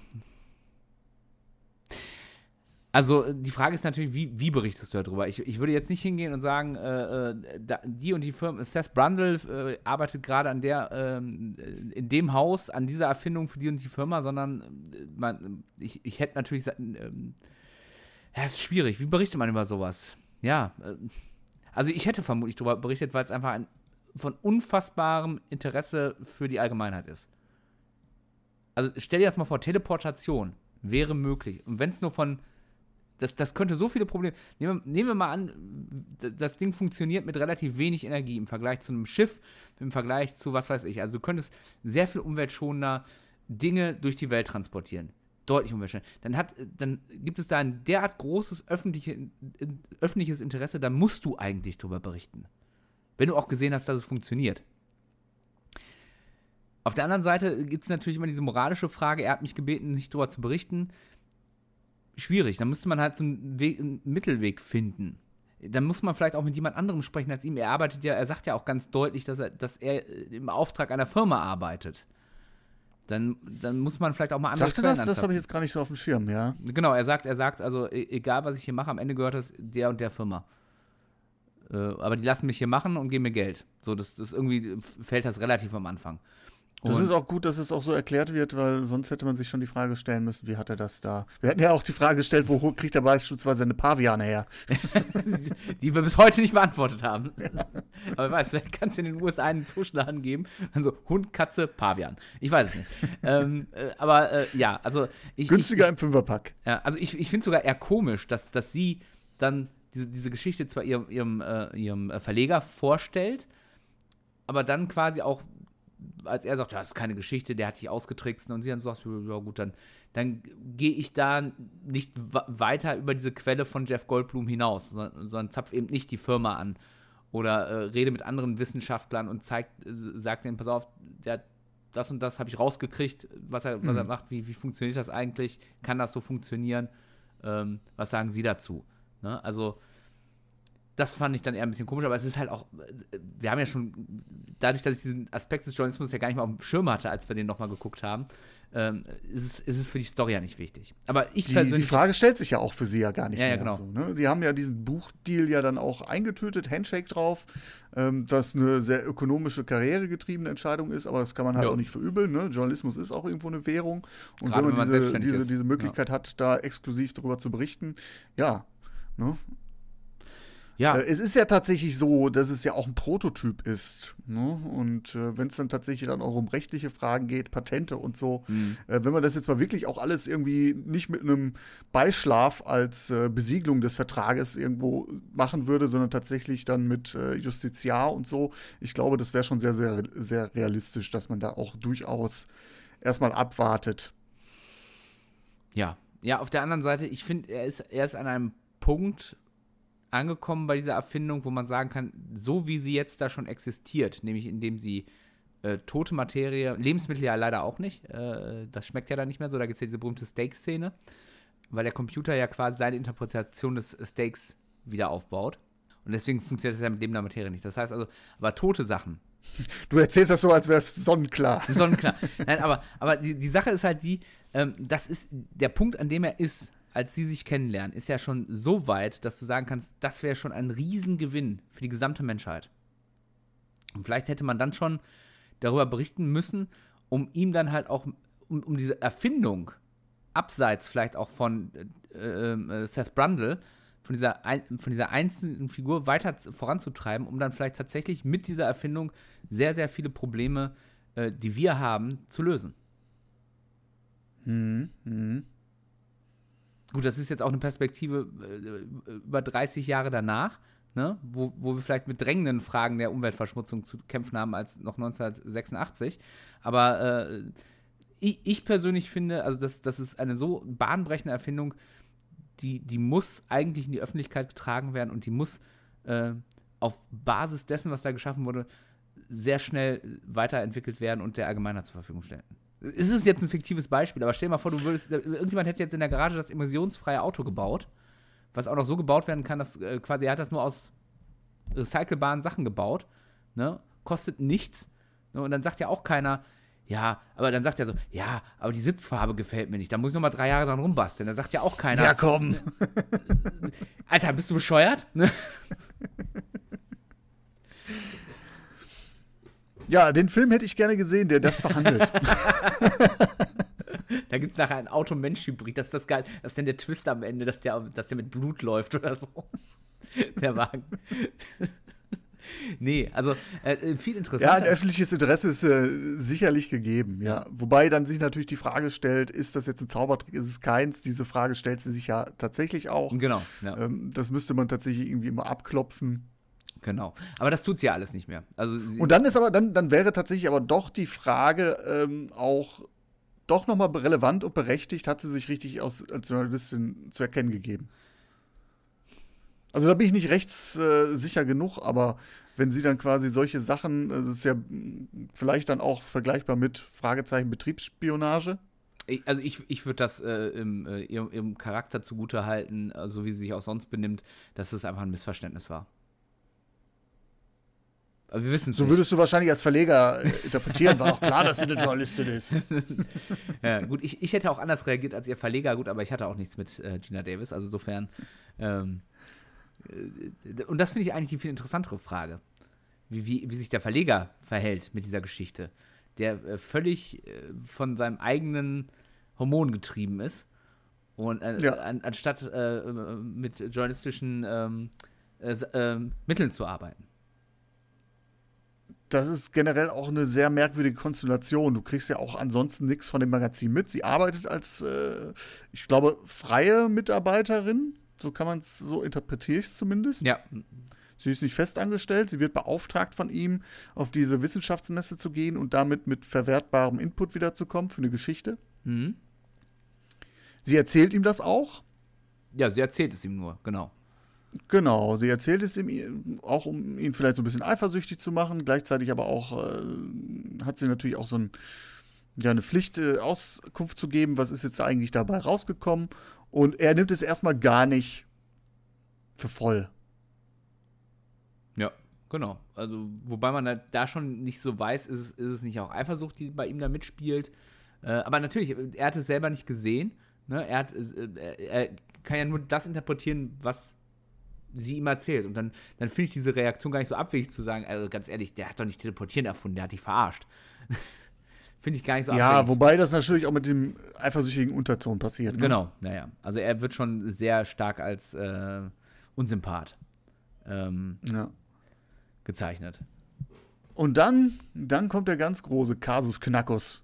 Also die Frage ist natürlich, wie, wie berichtest du darüber? Ich, ich würde jetzt nicht hingehen und sagen, äh, äh da, die und die Firma, Seth Brundle äh, arbeitet gerade an der, ähm, äh, in dem Haus, an dieser Erfindung für die und die Firma, sondern äh, man, ich, ich hätte natürlich, äh, ja, es ist schwierig. Wie berichtet man über sowas? Ja, äh, also ich hätte vermutlich darüber berichtet, weil es einfach ein von unfassbarem Interesse für die Allgemeinheit ist. Also stell dir das mal vor, Teleportation wäre möglich. Und wenn es nur von das, das könnte so viele Probleme. Nehmen, nehmen wir mal an, das Ding funktioniert mit relativ wenig Energie im Vergleich zu einem Schiff, im Vergleich zu was weiß ich. Also du könntest sehr viel umweltschonender Dinge durch die Welt transportieren. Deutlich umweltschonender. Dann, hat, dann gibt es da ein derart großes öffentliche, öffentliches Interesse, da musst du eigentlich drüber berichten. Wenn du auch gesehen hast, dass es funktioniert. Auf der anderen Seite gibt es natürlich immer diese moralische Frage, er hat mich gebeten, nicht darüber zu berichten schwierig. Da müsste man halt so einen, Weg, einen Mittelweg finden. Dann muss man vielleicht auch mit jemand anderem sprechen als ihm. Er arbeitet ja, er sagt ja auch ganz deutlich, dass er, dass er im Auftrag einer Firma arbeitet. Dann, dann muss man vielleicht auch mal andere Sagt er das? Das habe ich jetzt gar nicht so auf dem Schirm, ja. Genau, er sagt, er sagt, also e, egal was ich hier mache, am Ende gehört das der und der Firma. Äh, aber die lassen mich hier machen und geben mir Geld. So, das, das irgendwie fällt das relativ am Anfang. Das ist auch gut, dass es auch so erklärt wird, weil sonst hätte man sich schon die Frage stellen müssen, wie hat er das da? Wir hätten ja auch die Frage gestellt, wo kriegt er beispielsweise seine Paviane her? [laughs] die wir bis heute nicht beantwortet haben. Ja. [laughs] Aber wer weiß, vielleicht kannst du in den USA einen Zuschlagen geben. Also Hund, Katze, Pavian. Ich weiß es nicht. [laughs] ähm, äh, aber äh, ja, also ich. Günstiger ich, im Fünferpack. Ja, also ich, ich finde es sogar eher komisch, dass, dass sie dann diese, diese Geschichte zwar ihrem, ihrem, äh, ihrem Verleger vorstellt, aber dann quasi auch als er sagt, ja, das ist keine Geschichte, der hat dich ausgetrickst und sie dann sagt, ja gut, dann, dann gehe ich da nicht weiter über diese Quelle von Jeff Goldblum hinaus, sondern, sondern zapf eben nicht die Firma an oder äh, rede mit anderen Wissenschaftlern und zeigt, sagt denen, pass auf, der das und das habe ich rausgekriegt, was er, was er mhm. macht, wie, wie funktioniert das eigentlich, kann das so funktionieren, ähm, was sagen Sie dazu? Ne? Also das fand ich dann eher ein bisschen komisch, aber es ist halt auch, wir haben ja schon, dadurch, dass ich diesen Aspekt des Journalismus ja gar nicht mal auf dem Schirm hatte, als wir den nochmal geguckt haben, ähm, ist, es, ist es für die Story ja nicht wichtig. Aber ich die, persönlich. Die Frage stellt sich ja auch für sie ja gar nicht ja, mehr. Ja, genau. So, ne? Die haben ja diesen Buchdeal ja dann auch eingetötet, Handshake drauf, ähm, was eine sehr ökonomische, karrieregetriebene Entscheidung ist, aber das kann man halt jo. auch nicht verübeln. Ne? Journalismus ist auch irgendwo eine Währung. Und Gerade wenn man, wenn man diese, diese, diese, Möglichkeit ja. hat, da exklusiv darüber zu berichten, ja. Ne? Ja. Äh, es ist ja tatsächlich so, dass es ja auch ein Prototyp ist. Ne? Und äh, wenn es dann tatsächlich dann auch um rechtliche Fragen geht, Patente und so, mhm. äh, wenn man das jetzt mal wirklich auch alles irgendwie nicht mit einem Beischlaf als äh, Besiegelung des Vertrages irgendwo machen würde, sondern tatsächlich dann mit äh, Justiziar und so, ich glaube, das wäre schon sehr, sehr, sehr realistisch, dass man da auch durchaus erstmal abwartet. Ja, ja, auf der anderen Seite, ich finde, er ist, er ist an einem Punkt, angekommen bei dieser Erfindung, wo man sagen kann, so wie sie jetzt da schon existiert, nämlich indem sie äh, tote Materie, Lebensmittel ja leider auch nicht, äh, das schmeckt ja dann nicht mehr so, da gibt es ja diese berühmte Steak-Szene, weil der Computer ja quasi seine Interpretation des Steaks wieder aufbaut. Und deswegen funktioniert das ja mit lebender Materie nicht. Das heißt also, aber tote Sachen. [laughs] Du erzählst das so, als wäre es sonnenklar. Sonnenklar. Nein, aber, aber die, die Sache ist halt die, ähm, das ist der Punkt, an dem er ist, als sie sich kennenlernen, ist ja schon so weit, dass du sagen kannst, das wäre schon ein Riesengewinn für die gesamte Menschheit. Und vielleicht hätte man dann schon darüber berichten müssen, um ihm dann halt auch, um, um diese Erfindung, abseits vielleicht auch von äh, äh, Seth Brundle, von dieser, von dieser einzelnen Figur weiter voranzutreiben, um dann vielleicht tatsächlich mit dieser Erfindung sehr, sehr viele Probleme, äh, die wir haben, zu lösen. Mhm. Mhm. Gut, das ist jetzt auch eine Perspektive äh, über 30 Jahre danach, ne? wo, wo wir vielleicht mit drängenden Fragen der Umweltverschmutzung zu kämpfen haben als noch 1986. Aber äh, ich, ich, persönlich finde, also das, das ist eine so bahnbrechende Erfindung, die, die muss eigentlich in die Öffentlichkeit getragen werden und die muss äh, auf Basis dessen, was da geschaffen wurde, sehr schnell weiterentwickelt werden und der Allgemeinheit zur Verfügung stellen. Es ist jetzt ein fiktives Beispiel, aber stell dir mal vor, du würdest, irgendjemand hätte jetzt in der Garage das emissionsfreie Auto gebaut, was auch noch so gebaut werden kann, dass äh, quasi er hat das nur aus recycelbaren Sachen gebaut, ne? Kostet nichts. Ne? Und dann sagt ja auch keiner, ja, aber dann sagt er so, ja, aber die Sitzfarbe gefällt mir nicht. Da muss ich noch mal drei Jahre dran rumbasteln. Dann sagt ja auch keiner. Ja, komm. [laughs] Alter, bist du bescheuert? Ne? [laughs] [laughs] Ja, den Film hätte ich gerne gesehen, der das verhandelt. [laughs] da gibt es nachher ein Auto-Mensch-Hybrid. Das ist das geil. Das ist dann der Twist am Ende, dass der, dass der mit Blut läuft oder so. [laughs] der Wagen. nee, also äh, viel interessanter. Ja, ein öffentliches Interesse ist äh, sicherlich gegeben, ja. Wobei dann sich natürlich die Frage stellt, ist das jetzt ein Zaubertrick, ist es keins? Diese Frage stellt sie sich ja tatsächlich auch. Genau. Ja. Ähm, das müsste man tatsächlich irgendwie immer abklopfen. Genau. Aber das tut sie ja alles nicht mehr. Also und dann ist aber, dann, dann wäre tatsächlich aber doch die Frage ähm, auch doch nochmal relevant und berechtigt, hat sie sich richtig aus, als Journalistin zu erkennen gegeben. Also da bin ich nicht rechtssicher äh, genug, aber wenn sie dann quasi solche Sachen, das ist ja vielleicht dann auch vergleichbar mit Fragezeichen Betriebsspionage. Also ich, ich würde das äh, im, äh, ihrem, ihrem Charakter zugute halten, äh, so wie sie sich auch sonst benimmt, dass es einfach ein Missverständnis war. Aber wir wissen So nicht. würdest du wahrscheinlich als Verleger äh, interpretieren, war auch klar, dass sie eine Journalistin ist. [laughs] ja, gut, ich, ich hätte auch anders reagiert als ihr Verleger, gut, aber ich hatte auch nichts mit äh, Gina Davis, also insofern. Ähm, äh, und das finde ich eigentlich die viel interessantere Frage. Wie, wie, wie sich der Verleger verhält mit dieser Geschichte, der äh, völlig äh, von seinem eigenen Hormon getrieben ist und äh, ja. an, anstatt mit journalistischen ähm, Mitteln zu arbeiten das ist generell auch eine sehr merkwürdige Konstellation. Du kriegst ja auch ansonsten nichts von dem Magazin mit. Sie arbeitet als, äh, ich glaube, freie Mitarbeiterin. So kann man es, so interpretiere ich es zumindest. Ja. Sie ist nicht festangestellt, sie wird beauftragt von ihm, auf diese Wissenschaftsmesse zu gehen und damit mit verwertbarem Input wiederzukommen für eine Geschichte. Mhm. Sie erzählt ihm das auch. Ja, sie erzählt es ihm nur, genau. Genau, sie erzählt es ihm auch, um ihn vielleicht so ein bisschen eifersüchtig zu machen. Gleichzeitig aber auch äh, hat sie natürlich auch so ein, ja, eine Pflicht, äh, Auskunft zu geben, was ist jetzt eigentlich dabei rausgekommen. Und er nimmt es erstmal gar nicht für voll. Ja, genau. Also, wobei man da schon nicht so weiß, ist es, ist es nicht auch Eifersucht, die bei ihm da mitspielt. Äh, aber natürlich, er hat es selber nicht gesehen. Ne? Er, hat, äh, er kann ja nur das interpretieren, was sie ihm erzählt. Und dann, dann finde ich diese Reaktion gar nicht so abwegig zu sagen, also ganz ehrlich, der hat doch nicht teleportieren erfunden, der hat dich verarscht. [laughs] finde ich gar nicht so Ja, abwegig. wobei das natürlich auch mit dem eifersüchtigen Unterton passiert. Ne? Genau, naja. Also er wird schon sehr stark als äh, Unsympath ähm, Ja. gezeichnet. Und dann, dann kommt der ganz große Kasus Knackus.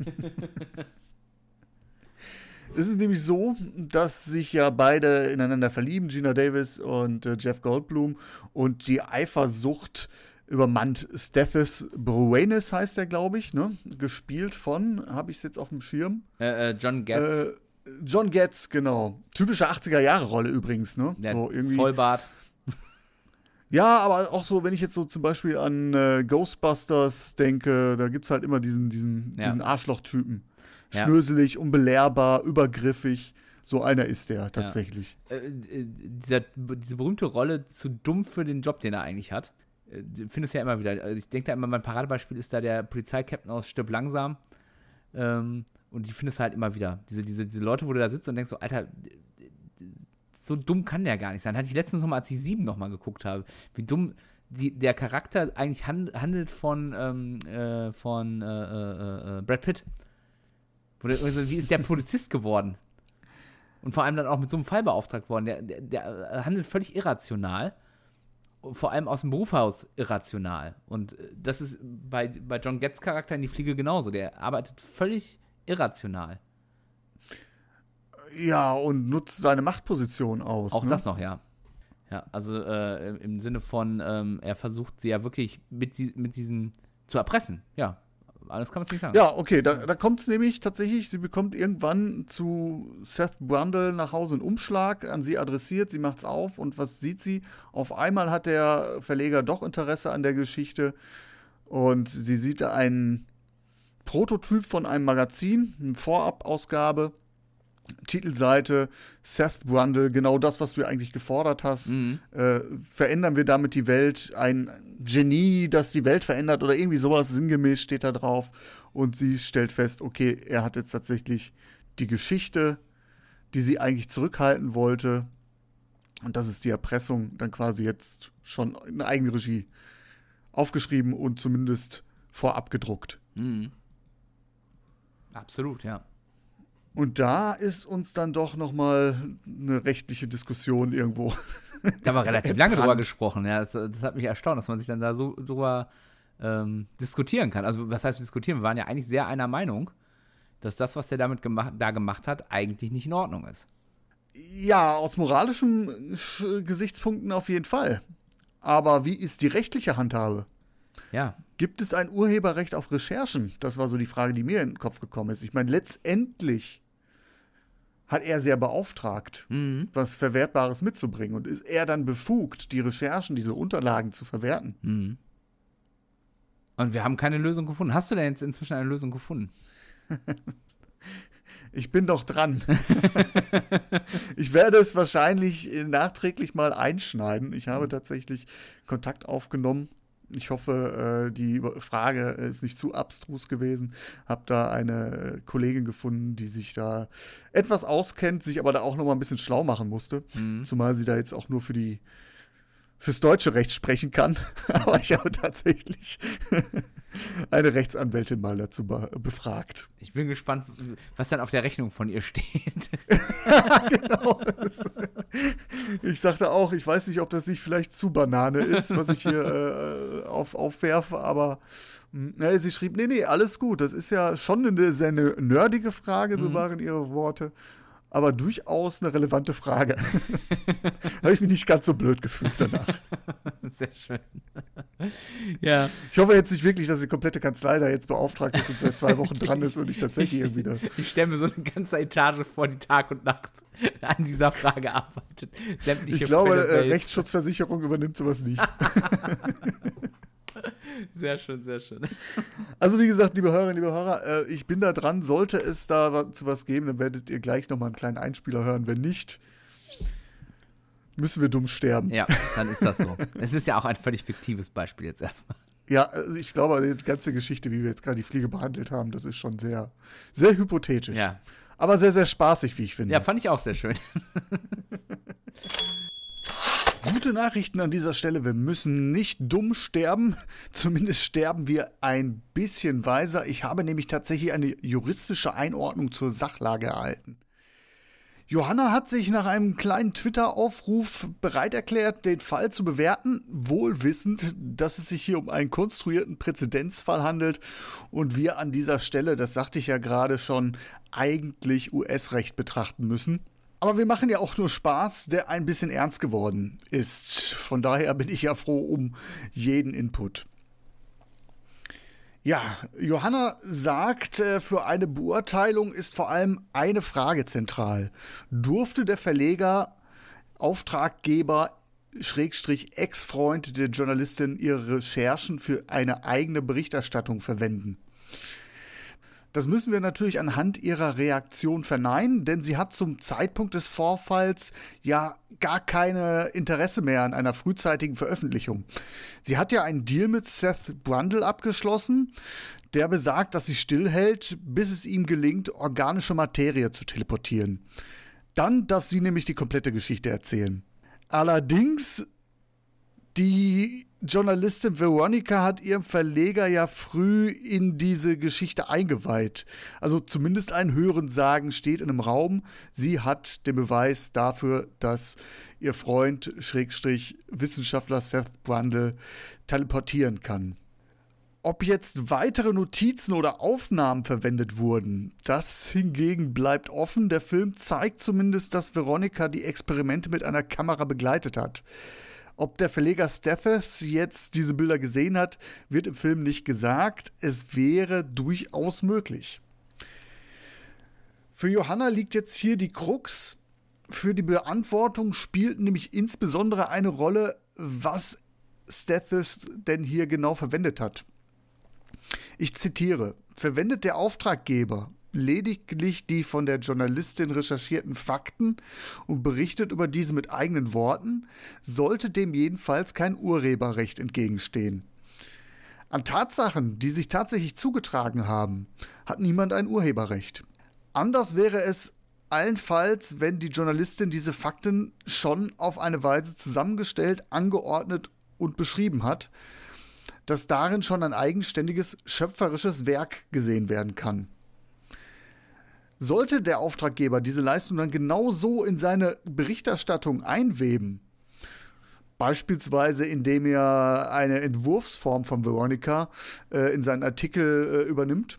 [laughs] es ist nämlich so, dass sich ja beide ineinander verlieben, Gina Davis und äh, Jeff Goldblum, und die Eifersucht übermannt Stethis Bruenis, heißt er, glaube ich, ne? Gespielt von, habe ich es jetzt auf dem Schirm? Äh, äh, John Getz, Äh, John Getz, genau. Typische 80er-Jahre-Rolle übrigens, ne? der so irgendwie. Vollbart. [laughs] Ja, aber auch so, wenn ich jetzt so zum Beispiel an äh, Ghostbusters denke, da gibt es halt immer diesen, diesen, Ja. diesen Arschloch-Typen. Ja. Schnöselig, unbelehrbar, übergriffig. So einer ist der tatsächlich. Äh, äh, dieser, diese berühmte Rolle zu dumm für den Job, den er eigentlich hat. Äh, Findest ja immer wieder. Also ich denke da immer, mein Paradebeispiel ist da der Polizeikapitän aus Stirb langsam. Ähm, und die findest du halt immer wieder. Diese, diese, diese Leute, wo du da sitzt und denkst so, Alter, so dumm kann der gar nicht sein. Hatte ich letztens noch mal, als ich sieben noch mal geguckt habe, wie dumm die, der Charakter eigentlich hand, handelt von, ähm, äh, von äh, äh, äh, Brad Pitt. Also, wie ist der Polizist geworden? Und vor allem dann auch mit so einem Fall beauftragt worden. Der, der, der handelt völlig irrational. Vor allem aus dem Berufshaus irrational. Und äh, das ist bei, bei John Getz Charakter in die Fliege genauso. Der arbeitet völlig irrational. Ja, und nutzt seine Machtposition aus. Auch ne? das noch, ja. Ja, also äh, im Sinne von, ähm, er versucht sie ja wirklich mit, mit diesen zu erpressen. Ja, alles kann man nicht sagen. Ja, okay, da, da kommt es nämlich tatsächlich, sie bekommt irgendwann zu Seth Brundle nach Hause einen Umschlag, an sie adressiert, sie macht's auf und was sieht sie? Auf einmal hat der Verleger doch Interesse an der Geschichte und sie sieht einen Prototyp von einem Magazin, eine Vorabausgabe, Titelseite, Seth Brundle, genau das, was du eigentlich gefordert hast. Äh, verändern wir damit die Welt? Ein Genie, das die Welt verändert oder irgendwie sowas sinngemäß steht da drauf. Und sie stellt fest, okay, er hat jetzt tatsächlich die Geschichte, die sie eigentlich zurückhalten wollte. Und das ist die Erpressung, dann quasi jetzt schon in Eigenregie aufgeschrieben und zumindest vorab gedruckt. Mhm. Absolut, ja. Und da ist uns dann doch noch mal eine rechtliche Diskussion irgendwo. [laughs] Da haben wir relativ lange drüber gesprochen. Ja, das, das hat mich erstaunt, dass man sich dann da so drüber ähm, diskutieren kann. Also, was heißt diskutieren? Wir waren ja eigentlich sehr einer Meinung, dass das, was der damit gemacht, da gemacht hat, eigentlich nicht in Ordnung ist. Ja, aus moralischen Sch- Gesichtspunkten auf jeden Fall. Aber wie ist die rechtliche Handhabe? Ja, Gibt es ein Urheberrecht auf Recherchen? Das war so die Frage, die mir in den Kopf gekommen ist. Ich meine, letztendlich hat er sehr beauftragt, Mhm. was Verwertbares mitzubringen. Und ist er dann befugt, die Recherchen, diese Unterlagen zu verwerten? Mhm. Und wir haben keine Lösung gefunden. Hast du denn jetzt inzwischen eine Lösung gefunden? [laughs] Ich bin doch dran. [laughs] ich werde es wahrscheinlich äh, nachträglich mal einschneiden. Ich habe tatsächlich Kontakt aufgenommen. Ich hoffe, äh, die Frage ist nicht zu abstrus gewesen. Hab da eine Kollegin gefunden, die sich da etwas auskennt, sich aber da auch noch mal ein bisschen schlau machen musste. Zumal sie da jetzt auch nur für die fürs deutsche Recht sprechen kann. [laughs] aber ich habe tatsächlich [laughs] eine Rechtsanwältin mal dazu be befragt. Ich bin gespannt, was dann auf der Rechnung von ihr steht. [laughs] genau. Ich sagte auch, ich weiß nicht, ob das nicht vielleicht zu Banane ist, was ich hier äh, auf, aufwerfe, aber mh, ne, sie schrieb, nee, nee, alles gut. Das ist ja schon eine sehr ne- nerdige Frage, so waren ihre Worte. Aber durchaus eine relevante Frage. [laughs] Habe ich mich nicht ganz so blöd gefühlt danach. [laughs] Sehr schön. [laughs] ja. Ich hoffe jetzt nicht wirklich, dass die komplette Kanzlei da jetzt beauftragt ist und seit zwei Wochen dran ist und ich tatsächlich irgendwie da. Ich stelle mir so eine ganze Etage vor, die Tag und Nacht an dieser Frage arbeitet. Sämtliche ich glaube, äh, Rechtsschutzversicherung übernimmt sowas nicht. Sehr schön, sehr schön. [laughs] Also wie gesagt, liebe Hörerinnen, liebe Hörer, äh, ich bin da dran. Sollte es da zu was geben, dann werdet ihr gleich nochmal einen kleinen Einspieler hören. Wenn nicht, müssen wir dumm sterben. Ja, dann ist das so. es ist ja auch ein völlig fiktives Beispiel jetzt erstmal. Ja, also ich glaube, die ganze Geschichte, wie wir jetzt gerade die Fliege behandelt haben, das ist schon sehr, sehr hypothetisch. Ja. Aber sehr, sehr spaßig, wie ich finde. Ja, fand ich auch sehr schön. [laughs] Gute Nachrichten an dieser Stelle. Wir müssen nicht dumm sterben. [laughs] Zumindest sterben wir ein bisschen weiser. Ich habe nämlich tatsächlich eine juristische Einordnung zur Sachlage erhalten. Johanna hat sich nach einem kleinen Twitter-Aufruf bereit erklärt, den Fall zu bewerten, wohl wissend, dass es sich hier um einen konstruierten Präzedenzfall handelt und wir an dieser Stelle, das sagte ich ja gerade schon, eigentlich US-Recht betrachten müssen. Aber wir machen ja auch nur Spaß, der ein bisschen ernst geworden ist. Von daher bin ich ja froh um jeden Input. Ja, Johanna sagt, äh, für eine Beurteilung ist vor allem eine Frage zentral. Durfte der Verleger, Auftraggeber, Schrägstrich Ex-Freund der Journalistin ihre Recherchen für eine eigene Berichterstattung verwenden? Das müssen wir natürlich anhand ihrer Reaktion verneinen, denn sie hat zum Zeitpunkt des Vorfalls ja gar keine Interesse mehr an einer frühzeitigen Veröffentlichung. Sie hat ja einen Deal mit Seth Brundle abgeschlossen, der besagt, dass sie stillhält, bis es ihm gelingt, organische Materie zu teleportieren. Dann darf sie nämlich die komplette Geschichte erzählen. Allerdings die Journalistin Veronica hat ihrem Verleger ja früh in diese Geschichte eingeweiht. Also zumindest ein Hörensagen steht in einem Raum. Sie hat den Beweis dafür, dass ihr Freund, Schrägstrich, Wissenschaftler Seth Brundle teleportieren kann. Ob jetzt weitere Notizen oder Aufnahmen verwendet wurden, das hingegen bleibt offen. Der Film zeigt zumindest, dass Veronica die Experimente mit einer Kamera begleitet hat. Ob der Verleger Stethes jetzt diese Bilder gesehen hat, wird im Film nicht gesagt. Es wäre durchaus möglich. Für Johanna liegt jetzt hier die Krux. Für die Beantwortung spielt nämlich insbesondere eine Rolle, was Stethes denn hier genau verwendet hat. Ich zitiere: Verwendet der Auftraggeber lediglich die von der Journalistin recherchierten Fakten und berichtet über diese mit eigenen Worten, sollte dem jedenfalls kein Urheberrecht entgegenstehen. An Tatsachen, die sich tatsächlich zugetragen haben, hat niemand ein Urheberrecht. Anders wäre es allenfalls, wenn die Journalistin diese Fakten schon auf eine Weise zusammengestellt, angeordnet und beschrieben hat, dass darin schon ein eigenständiges schöpferisches Werk gesehen werden kann. Sollte der Auftraggeber diese Leistung dann genau so in seine Berichterstattung einweben, beispielsweise indem er eine Entwurfsform von Veronica äh, in seinen Artikel äh, übernimmt,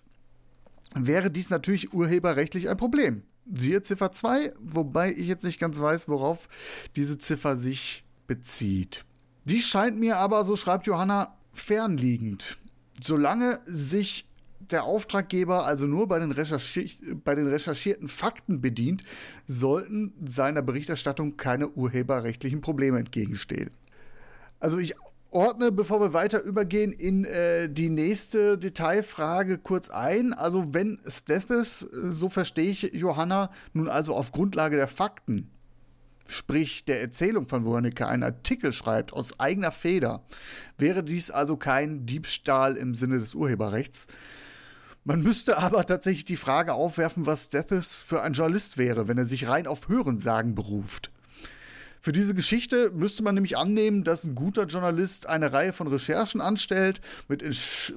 wäre dies natürlich urheberrechtlich ein Problem. Siehe Ziffer 2, wobei ich jetzt nicht ganz weiß, worauf diese Ziffer sich bezieht. Dies scheint mir aber, so schreibt Johanna, fernliegend. Solange sich der Auftraggeber also nur bei den, bei den, recherchierten Fakten bedient, sollten seiner Berichterstattung keine urheberrechtlichen Probleme entgegenstehen. Also ich ordne, bevor wir weiter übergehen, in äh, die nächste Detailfrage kurz ein. Also wenn Stethis, so verstehe ich Johanna, nun also auf Grundlage der Fakten, sprich der Erzählung von Veronica, einen Artikel schreibt aus eigener Feder, wäre dies also kein Diebstahl im Sinne des Urheberrechts, man müsste aber tatsächlich die Frage aufwerfen, was Stethis für ein Journalist wäre, wenn er sich rein auf Hörensagen beruft. Für diese Geschichte müsste man nämlich annehmen, dass ein guter Journalist eine Reihe von Recherchen anstellt, mit,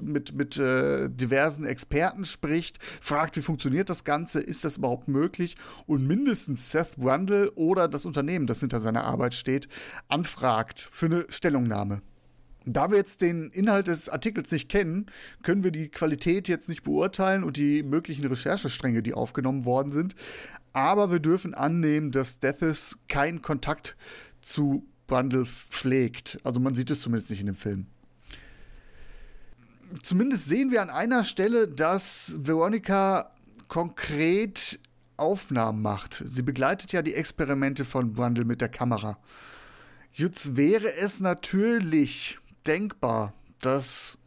mit, mit äh, diversen Experten spricht, fragt, wie funktioniert das Ganze, ist das überhaupt möglich und mindestens Seth Brundle oder das Unternehmen, das hinter seiner Arbeit steht, anfragt für eine Stellungnahme. Da wir jetzt den Inhalt des Artikels nicht kennen, können wir die Qualität jetzt nicht beurteilen und die möglichen Recherchestränge, die aufgenommen worden sind. Aber wir dürfen annehmen, dass Deathis keinen Kontakt zu Brundle pflegt. Also man sieht es zumindest nicht in dem Film. Zumindest sehen wir an einer Stelle, dass Veronica konkret Aufnahmen macht. Sie begleitet ja die Experimente von Brundle mit der Kamera. Jetzt wäre es natürlich denkbar, dass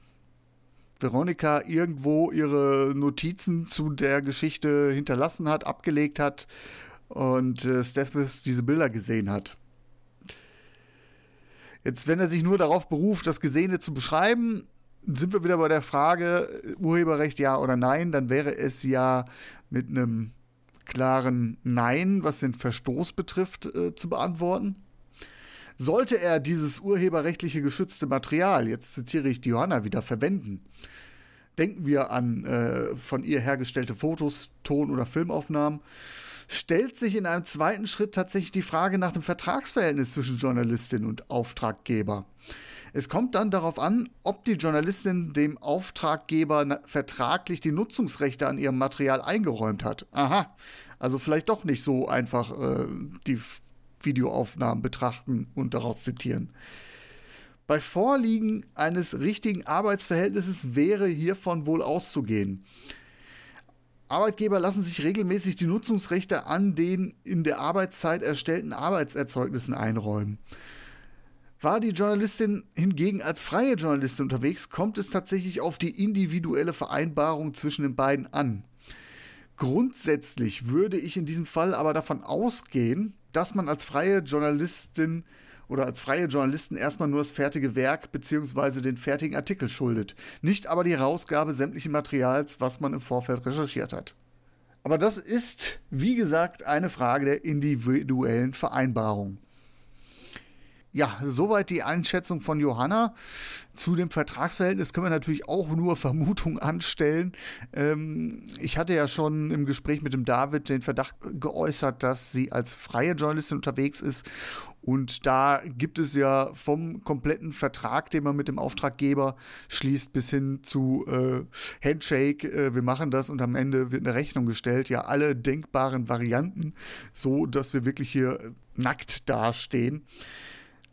Veronica irgendwo ihre Notizen zu der Geschichte hinterlassen hat, abgelegt hat und äh, Steffes diese Bilder gesehen hat. Jetzt, wenn er sich nur darauf beruft, das Gesehene zu beschreiben, sind wir wieder bei der Frage, Urheberrecht ja oder nein, dann wäre es ja mit einem klaren Nein, was den Verstoß betrifft, äh, zu beantworten. Sollte er dieses urheberrechtliche geschützte Material, jetzt zitiere ich Johanna wieder, verwenden, denken wir an äh, von ihr hergestellte Fotos, Ton- oder Filmaufnahmen, stellt sich in einem zweiten Schritt tatsächlich die Frage nach dem Vertragsverhältnis zwischen Journalistin und Auftraggeber. Es kommt dann darauf an, ob die Journalistin dem Auftraggeber vertraglich die Nutzungsrechte an ihrem Material eingeräumt hat. Aha, also vielleicht doch nicht so einfach äh, die Videoaufnahmen betrachten und daraus zitieren. Bei Vorliegen eines richtigen Arbeitsverhältnisses wäre hiervon wohl auszugehen. Arbeitgeber lassen sich regelmäßig die Nutzungsrechte an den in der Arbeitszeit erstellten Arbeitserzeugnissen einräumen. War die Journalistin hingegen als freie Journalistin unterwegs, kommt es tatsächlich auf die individuelle Vereinbarung zwischen den beiden an. Grundsätzlich würde ich in diesem Fall aber davon ausgehen, dass man als freie Journalistin oder als freie Journalisten erstmal nur das fertige Werk bzw. den fertigen Artikel schuldet, nicht aber die Herausgabe sämtlichen Materials, was man im Vorfeld recherchiert hat. Aber das ist, wie gesagt, eine Frage der individuellen Vereinbarung. Ja, soweit die Einschätzung von Johanna. Zu dem Vertragsverhältnis können wir natürlich auch nur Vermutungen anstellen. Ähm, ich hatte ja schon im Gespräch mit dem David den Verdacht geäußert, dass sie als freie Journalistin unterwegs ist. Und da gibt es ja vom kompletten Vertrag, den man mit dem Auftraggeber schließt, bis hin zu äh, Handshake, äh, wir machen das und am Ende wird eine Rechnung gestellt, ja alle denkbaren Varianten, so dass wir wirklich hier nackt dastehen.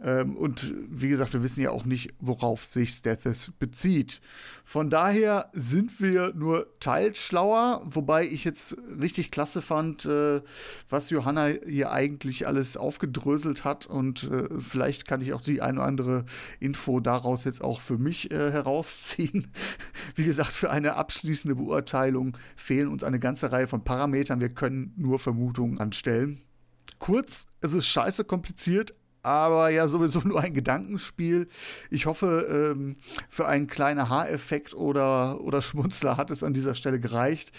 Ähm, und wie gesagt, wir wissen ja auch nicht, worauf sich Stethis bezieht. Von daher sind wir nur teils schlauer, wobei ich jetzt richtig klasse fand, äh, was Johanna hier eigentlich alles aufgedröselt hat. Und äh, vielleicht kann ich auch die eine oder andere Info daraus jetzt auch für mich äh, herausziehen. [laughs] Wie gesagt, für eine abschließende Beurteilung fehlen uns eine ganze Reihe von Parametern. Wir können nur Vermutungen anstellen. Kurz, es ist scheiße kompliziert, aber ja sowieso [laughs] nur ein Gedankenspiel. Ich hoffe, ähm, für einen kleinen Haareffekt oder, oder Schmunzler hat es an dieser Stelle gereicht.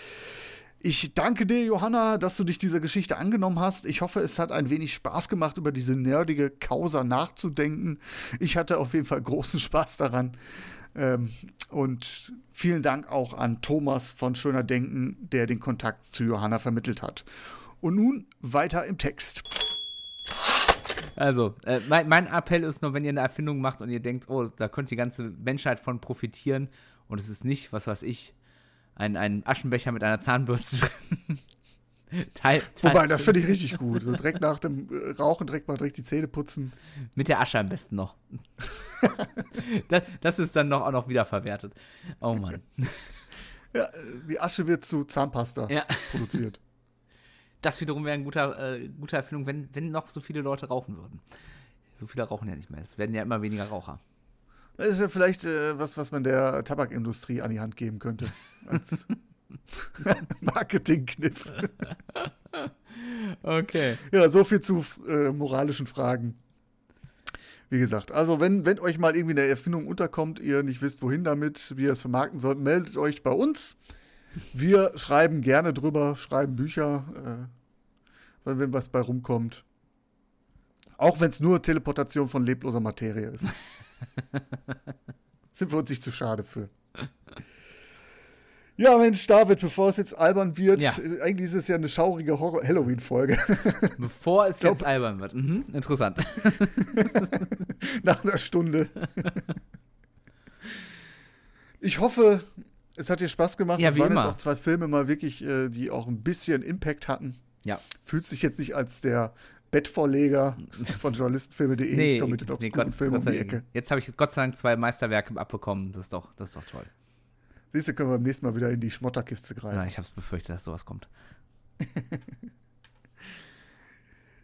Ich danke dir, Johanna, dass du dich dieser Geschichte angenommen hast. Ich hoffe, es hat ein wenig Spaß gemacht, über diese nerdige Causa nachzudenken. Ich hatte auf jeden Fall großen [laughs] Spaß daran. Ähm, und vielen Dank auch an Thomas von Schöner Denken, der den Kontakt zu Johanna vermittelt hat. Und nun weiter im Text. Also, äh, mein, mein, Appell ist nur, wenn ihr eine Erfindung macht und ihr denkt, oh, da könnte die ganze Menschheit von profitieren und es ist nicht, was weiß ich, ein, ein Aschenbecher mit einer Zahnbürste drin. [laughs] Teil, Teil Wobei, das finde ich richtig gut. So direkt nach dem äh, Rauchen direkt mal direkt die Zähne putzen. Mit der Asche am besten noch. [laughs] das, das, ist dann noch, auch noch wiederverwertet. Oh Mann. Ja, die Asche wird zu Zahnpasta ja. produziert das wiederum wäre eine gute, äh, gute Erfindung, wenn, wenn noch so viele Leute rauchen würden. So viele rauchen ja nicht mehr. Es werden ja immer weniger Raucher. Das ist ja vielleicht äh, was, was man der Tabakindustrie an die Hand geben könnte. Als [laughs] Marketingkniff. okay. Ja, so viel zu äh, moralischen Fragen. Wie gesagt, also wenn, wenn euch mal irgendwie eine Erfindung unterkommt, ihr nicht wisst, wohin damit, wie ihr es vermarkten sollt, meldet euch bei uns. Wir schreiben gerne drüber, schreiben Bücher, äh, wenn was bei rumkommt. Auch wenn es nur Teleportation von lebloser Materie ist. [laughs] Sind wir uns nicht zu schade für. Ja, Mensch, David, bevor es jetzt albern wird, ja. Äh, eigentlich ist es ja eine schaurige Halloween-Folge. [laughs] Bevor es glaub, jetzt albern wird. Mhm, interessant. [laughs] Nach einer Stunde. Ich hoffe, es hat dir Spaß gemacht. Ja, es waren immer. jetzt auch zwei Filme mal wirklich, äh, die auch ein bisschen Impact hatten. Ja. Fühlt sich jetzt nicht als der Bettvorleger von Journalistenfilme.de. ich komme mit den obskuren Gott, Filmen um die. Ecke. Jetzt habe ich Gott sei Dank zwei Meisterwerke abbekommen. Das ist doch, das ist doch toll. Siehst du, können wir beim nächsten Mal wieder in die Schmotterkiste greifen. ich habe es befürchtet, dass sowas kommt. [laughs]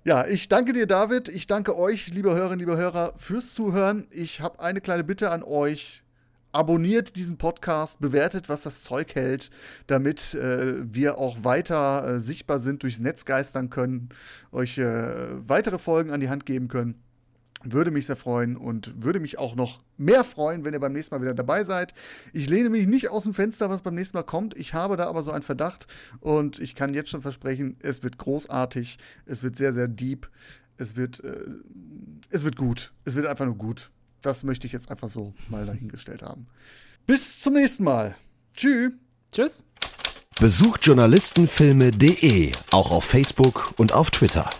Ja, ich danke dir, David. Ich danke euch, liebe Hörerinnen, liebe Hörer, fürs Zuhören. Ich habe eine kleine Bitte an euch. Abonniert diesen Podcast, bewertet, was das Zeug hält, damit äh, wir auch weiter äh, sichtbar sind, durchs Netz geistern können, euch äh, weitere Folgen an die Hand geben können. Würde mich sehr freuen und würde mich auch noch mehr freuen, wenn ihr beim nächsten Mal wieder dabei seid. Ich lehne mich nicht aus dem Fenster, was beim nächsten Mal kommt. Ich habe da aber so einen Verdacht und ich kann jetzt schon versprechen, es wird großartig, es wird sehr, sehr deep, es wird, äh, es wird gut. Es wird einfach nur gut. Das möchte ich jetzt einfach so mal dahingestellt haben. [laughs] Bis zum nächsten Mal. Tschüss. Tschüss. Besucht journalistenfilme.de auch auf Facebook und auf Twitter.